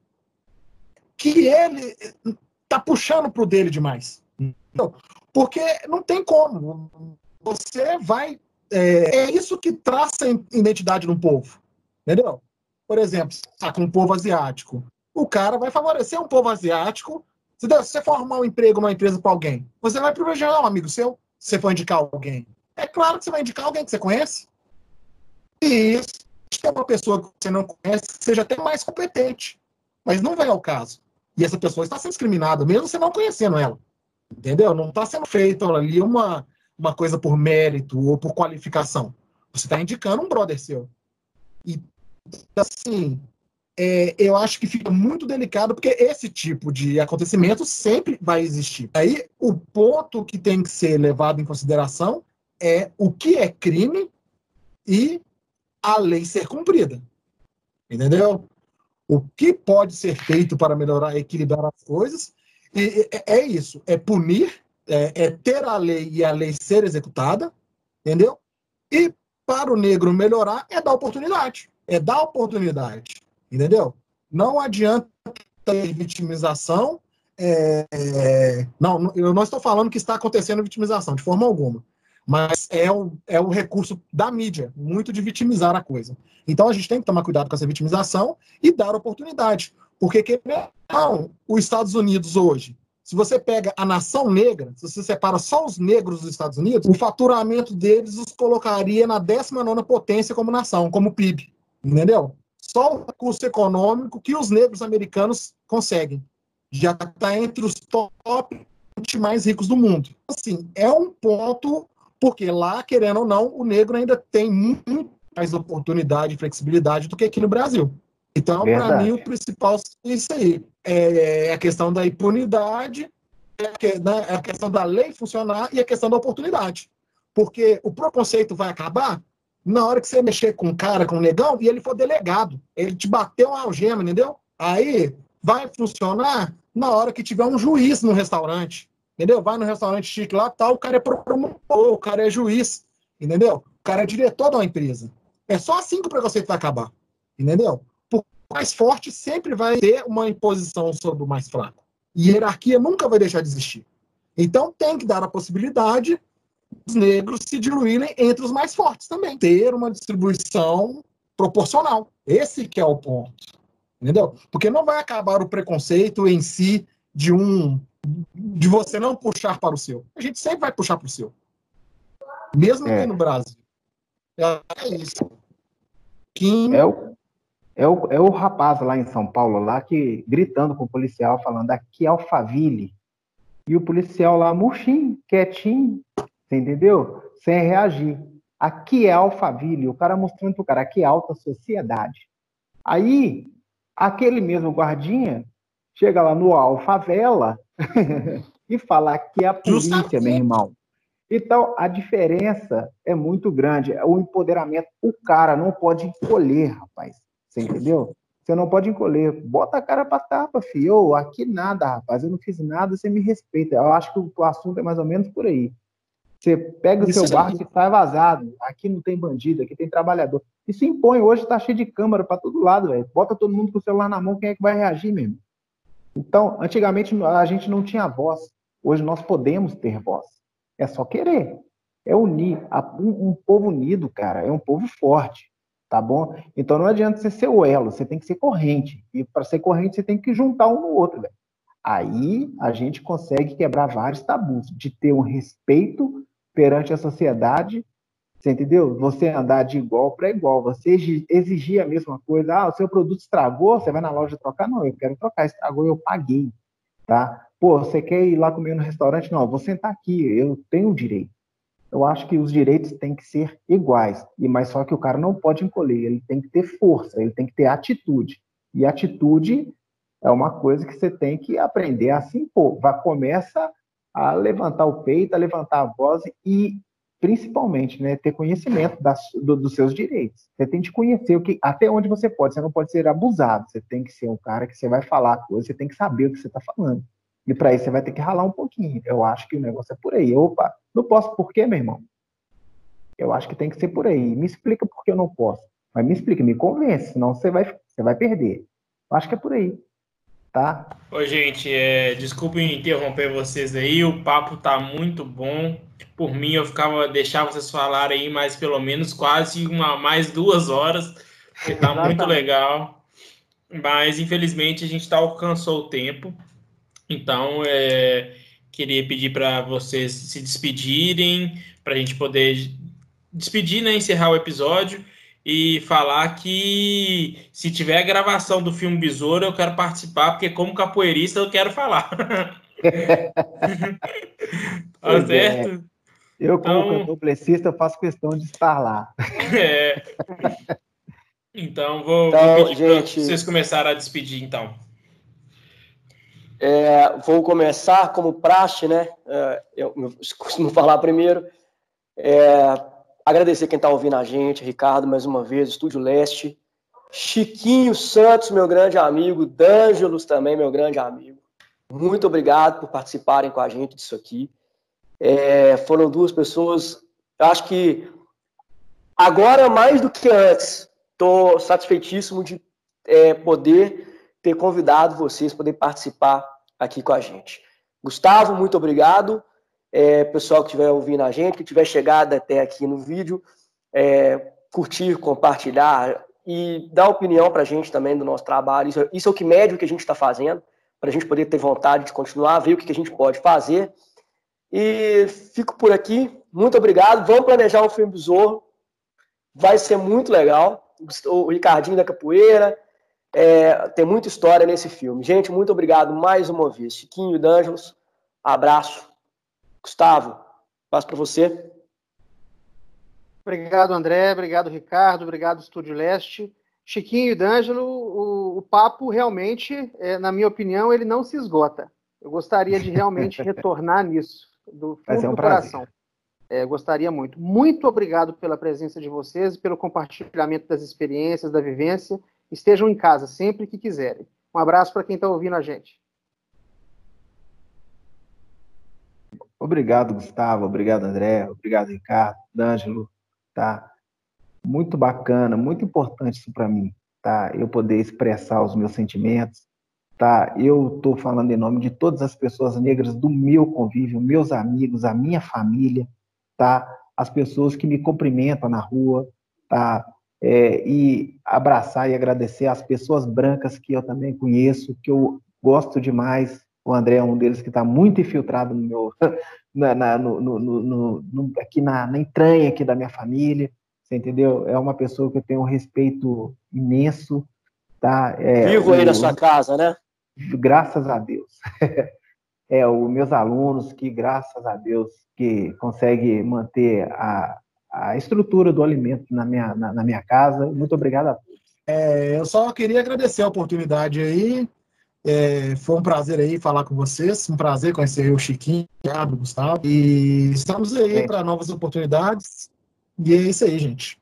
que ele está puxando para o dele demais. Porque não tem como. Você vai. É, é isso que traça a identidade de um povo. Entendeu? Por exemplo, está com um povo asiático. O cara vai favorecer um povo asiático. Se você for arrumar um emprego numa empresa para alguém, você vai privilegiar um amigo seu se você for indicar alguém. É claro que você vai indicar alguém que você conhece. E isso é uma pessoa que você não conhece que seja até mais competente. Mas não vem ao caso. E essa pessoa está sendo discriminada, mesmo você não conhecendo ela. Entendeu? Não está sendo feito ali uma, uma coisa por mérito ou por qualificação. Você está indicando um brother seu. E, assim, é, eu acho que fica muito delicado, porque esse tipo de acontecimento sempre vai existir. Aí, o ponto que tem que ser levado em consideração é o que é crime e a lei ser cumprida. Entendeu? O que pode ser feito para melhorar, equilibrar as coisas, e, é, é isso, é punir, é, é ter a lei e a lei ser executada, entendeu? E para o negro melhorar é dar oportunidade, é dar oportunidade, entendeu? Não adianta ter vitimização, é, é, não, eu não estou falando que está acontecendo vitimização, de forma alguma mas é o, é o recurso da mídia, muito de vitimizar a coisa. Então a gente tem que tomar cuidado com essa vitimização e dar oportunidade. Porque não, os Estados Unidos hoje, se você pega a nação negra, se você separa só os negros dos Estados Unidos, o faturamento deles os colocaria na 19 potência como nação, como PIB. Entendeu? Só o recurso econômico que os negros americanos conseguem. Já está entre os top mais ricos do mundo. Assim, é um ponto porque lá, querendo ou não, o negro ainda tem muito mais oportunidade e flexibilidade do que aqui no Brasil. Então, para mim, o principal é isso aí. É a questão da impunidade, né, é a questão da lei funcionar e a questão da oportunidade. Porque o preconceito vai acabar na hora que você mexer com um cara, com um negão, e ele for delegado. Ele te bateu uma algema, entendeu? Aí vai funcionar na hora que tiver um juiz no restaurante. Entendeu? Vai no restaurante chique lá, tal, o cara é promotor, o cara é juiz, entendeu? O cara é diretor de uma empresa. É só assim que o preconceito vai acabar, entendeu? Mais forte sempre vai ter uma imposição sobre o mais fraco. E hierarquia nunca vai deixar de existir. Então tem que dar a possibilidade dos negros se diluírem entre os mais fortes também. Ter uma distribuição proporcional. Esse que é o ponto. Entendeu? Porque não vai acabar o preconceito em si de um de você não puxar para o seu. A gente sempre vai puxar para o seu. Mesmo é. aqui no Brasil. É isso. Kim... É, o, é, o, é o rapaz lá em São Paulo, lá que gritando com o policial, falando aqui é Alphaville. E o policial lá, murchinho, quietinho, você entendeu? Sem reagir. Aqui é Alphaville. O cara mostrando pro cara, aqui é alta sociedade. Aí, aquele mesmo guardinha chega lá no Alfavela [LAUGHS] e falar que é a polícia, meu irmão. Então, a diferença é muito grande. O empoderamento, o cara não pode encolher, rapaz. Você entendeu? Você não pode encolher. Bota a cara pra tapa, filho. aqui nada, rapaz. Eu não fiz nada, você me respeita. Eu acho que o assunto é mais ou menos por aí. Você pega o Isso seu barco e sai vazado. Aqui não tem bandido, aqui tem trabalhador. Isso impõe. Hoje tá cheio de câmera para todo lado, velho. Bota todo mundo com o celular na mão, quem é que vai reagir mesmo? Então, antigamente a gente não tinha voz. Hoje nós podemos ter voz. É só querer. É unir. Um, um povo unido, cara, é um povo forte. Tá bom? Então não adianta você ser o elo, você tem que ser corrente. E para ser corrente, você tem que juntar um no outro, velho. Aí a gente consegue quebrar vários tabus, de ter um respeito perante a sociedade, você entendeu? Você andar de igual para igual, você exigir a mesma coisa. Ah, o seu produto estragou, você vai na loja trocar? Não, eu quero trocar, estragou, eu paguei, tá? Pô, você quer ir lá comer no restaurante? Não, vou sentar aqui, eu tenho direito. Eu acho que os direitos têm que ser iguais, e mas só que o cara não pode encolher, ele tem que ter força, ele tem que ter atitude. E atitude é uma coisa que você tem que aprender a se impor. Vai, começa a levantar o peito, a levantar a voz e, principalmente, né, ter conhecimento das, do, dos seus direitos. Você tem que conhecer o que, até onde você pode. Você não pode ser abusado. Você tem que ser um cara que você vai falar coisa, você tem que saber o que você está falando. E para isso você vai ter que ralar um pouquinho. Eu acho que o negócio é por aí. Opa, não posso por quê, meu irmão? Eu acho que tem que ser por aí. Me explica por que eu não posso. Mas me explica, me convence, senão você vai, você vai perder. Eu acho que é por aí tá? Oi, gente, é, desculpem interromper vocês aí, o papo tá muito bom. Por mim, eu ficava deixar vocês falarem aí mais pelo menos quase uma mais duas horas, porque tá muito legal. Mas infelizmente a gente tá, alcançou o tempo. Então, é, queria pedir para vocês se despedirem, para a gente poder despedir, né, encerrar o episódio e falar que se tiver a gravação do filme Besouro, eu quero participar, porque como capoeirista eu quero falar. [LAUGHS] tá é. certo? É. Eu, como então, cantor eu faço questão de estar lá. [LAUGHS] É. Então, vou, então, vou pedir gente, para vocês começarem a despedir, então. É, vou começar como praxe, né? É, eu, costumo [LAUGHS] falar primeiro. É, Agradecer quem está ouvindo a gente, Ricardo, mais uma vez, Estúdio Leste. Chiquinho Santos, meu grande amigo. D'Angelos também, meu grande amigo. Muito obrigado por participarem com a gente disso aqui. É, foram duas pessoas, acho que agora mais do que antes, estou satisfeitíssimo de é, poder ter convidado vocês, poder participar aqui com a gente. Gustavo, muito obrigado é, pessoal que estiver ouvindo a gente, que tiver chegado até aqui no vídeo, é, curtir, compartilhar e dar opinião para a gente também do nosso trabalho. Isso, isso é o que mede o que a gente está fazendo, para a gente poder ter vontade de continuar, ver o que, a gente pode fazer. E fico por aqui. Muito obrigado. Vamos planejar um filme Zorro. Vai ser muito legal. O Ricardinho da Capoeira. É, tem muita história nesse filme. Gente, muito obrigado mais uma vez. Chiquinho e D'Angelos, abraço. Gustavo, passo para você. Obrigado, André. Obrigado, Ricardo. Obrigado, Estúdio Leste. Chiquinho e D'Angelo, o, o, papo realmente, é, na minha opinião, ele não se esgota. Eu gostaria de realmente [LAUGHS] retornar nisso, do fundo um do coração. É, gostaria muito. Muito obrigado pela presença de vocês, pelo compartilhamento das experiências, da vivência. Estejam em casa sempre que quiserem. Um abraço para quem está ouvindo a gente. Obrigado, Gustavo. Obrigado, André. Obrigado, Ricardo, D'Angelo. Tá? Muito bacana, muito importante isso para mim, tá? Eu poder expressar os meus sentimentos, tá? Eu estou falando em nome de todas as pessoas negras do meu convívio, meus amigos, a minha família, tá? As pessoas que me cumprimentam na rua, tá? É, e abraçar e agradecer as pessoas brancas que eu também conheço, que eu gosto demais, o André é um deles que está muito infiltrado no meu, [LAUGHS] na, na, no, no, no, aqui na, na entranha aqui da minha família, você entendeu? É uma pessoa que eu tenho um respeito imenso, tá? É, Vivo aí na sua casa, né? Graças a Deus. [LAUGHS] é, os meus alunos que, graças a Deus, que conseguem manter a, a estrutura do alimento na minha, na, na minha casa. Muito obrigado a todos. É, eu só queria agradecer a oportunidade aí, é, foi um prazer aí falar com vocês, um prazer conhecer o Chiquinho, o Thiago, o Gustavo. E estamos aí é. para novas oportunidades. E é isso aí, gente.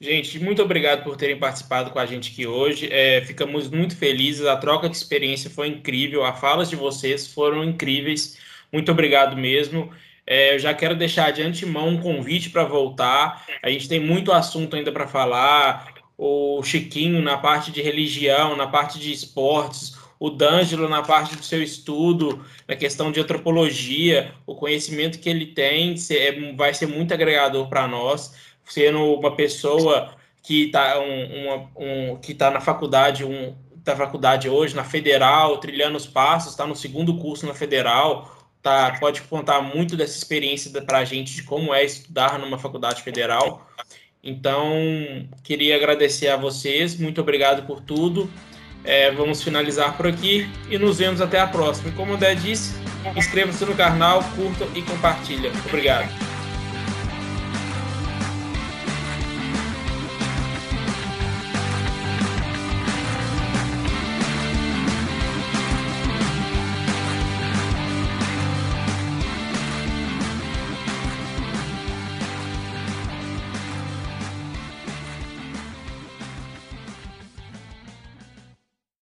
Gente, muito obrigado por terem participado com a gente aqui hoje. É, ficamos muito felizes. A troca de experiência foi incrível. As falas de vocês foram incríveis. Muito obrigado mesmo. É, eu já quero deixar de antemão um convite para voltar. A gente tem muito assunto ainda para falar. O Chiquinho na parte de religião, na parte de esportes, o D'Angelo na parte do seu estudo, na questão de antropologia, o conhecimento que ele tem é, vai ser muito agregador para nós, sendo uma pessoa que está um, um, que tá na faculdade, um, da faculdade hoje, na federal, trilhando os passos, está no segundo curso na federal, tá, pode contar muito dessa experiência para a gente de como é estudar numa faculdade federal. Então, queria agradecer a vocês, muito obrigado por tudo. É, vamos finalizar por aqui e nos vemos até a próxima. E como o Dé disse, inscreva-se no canal, curta e compartilha. Obrigado.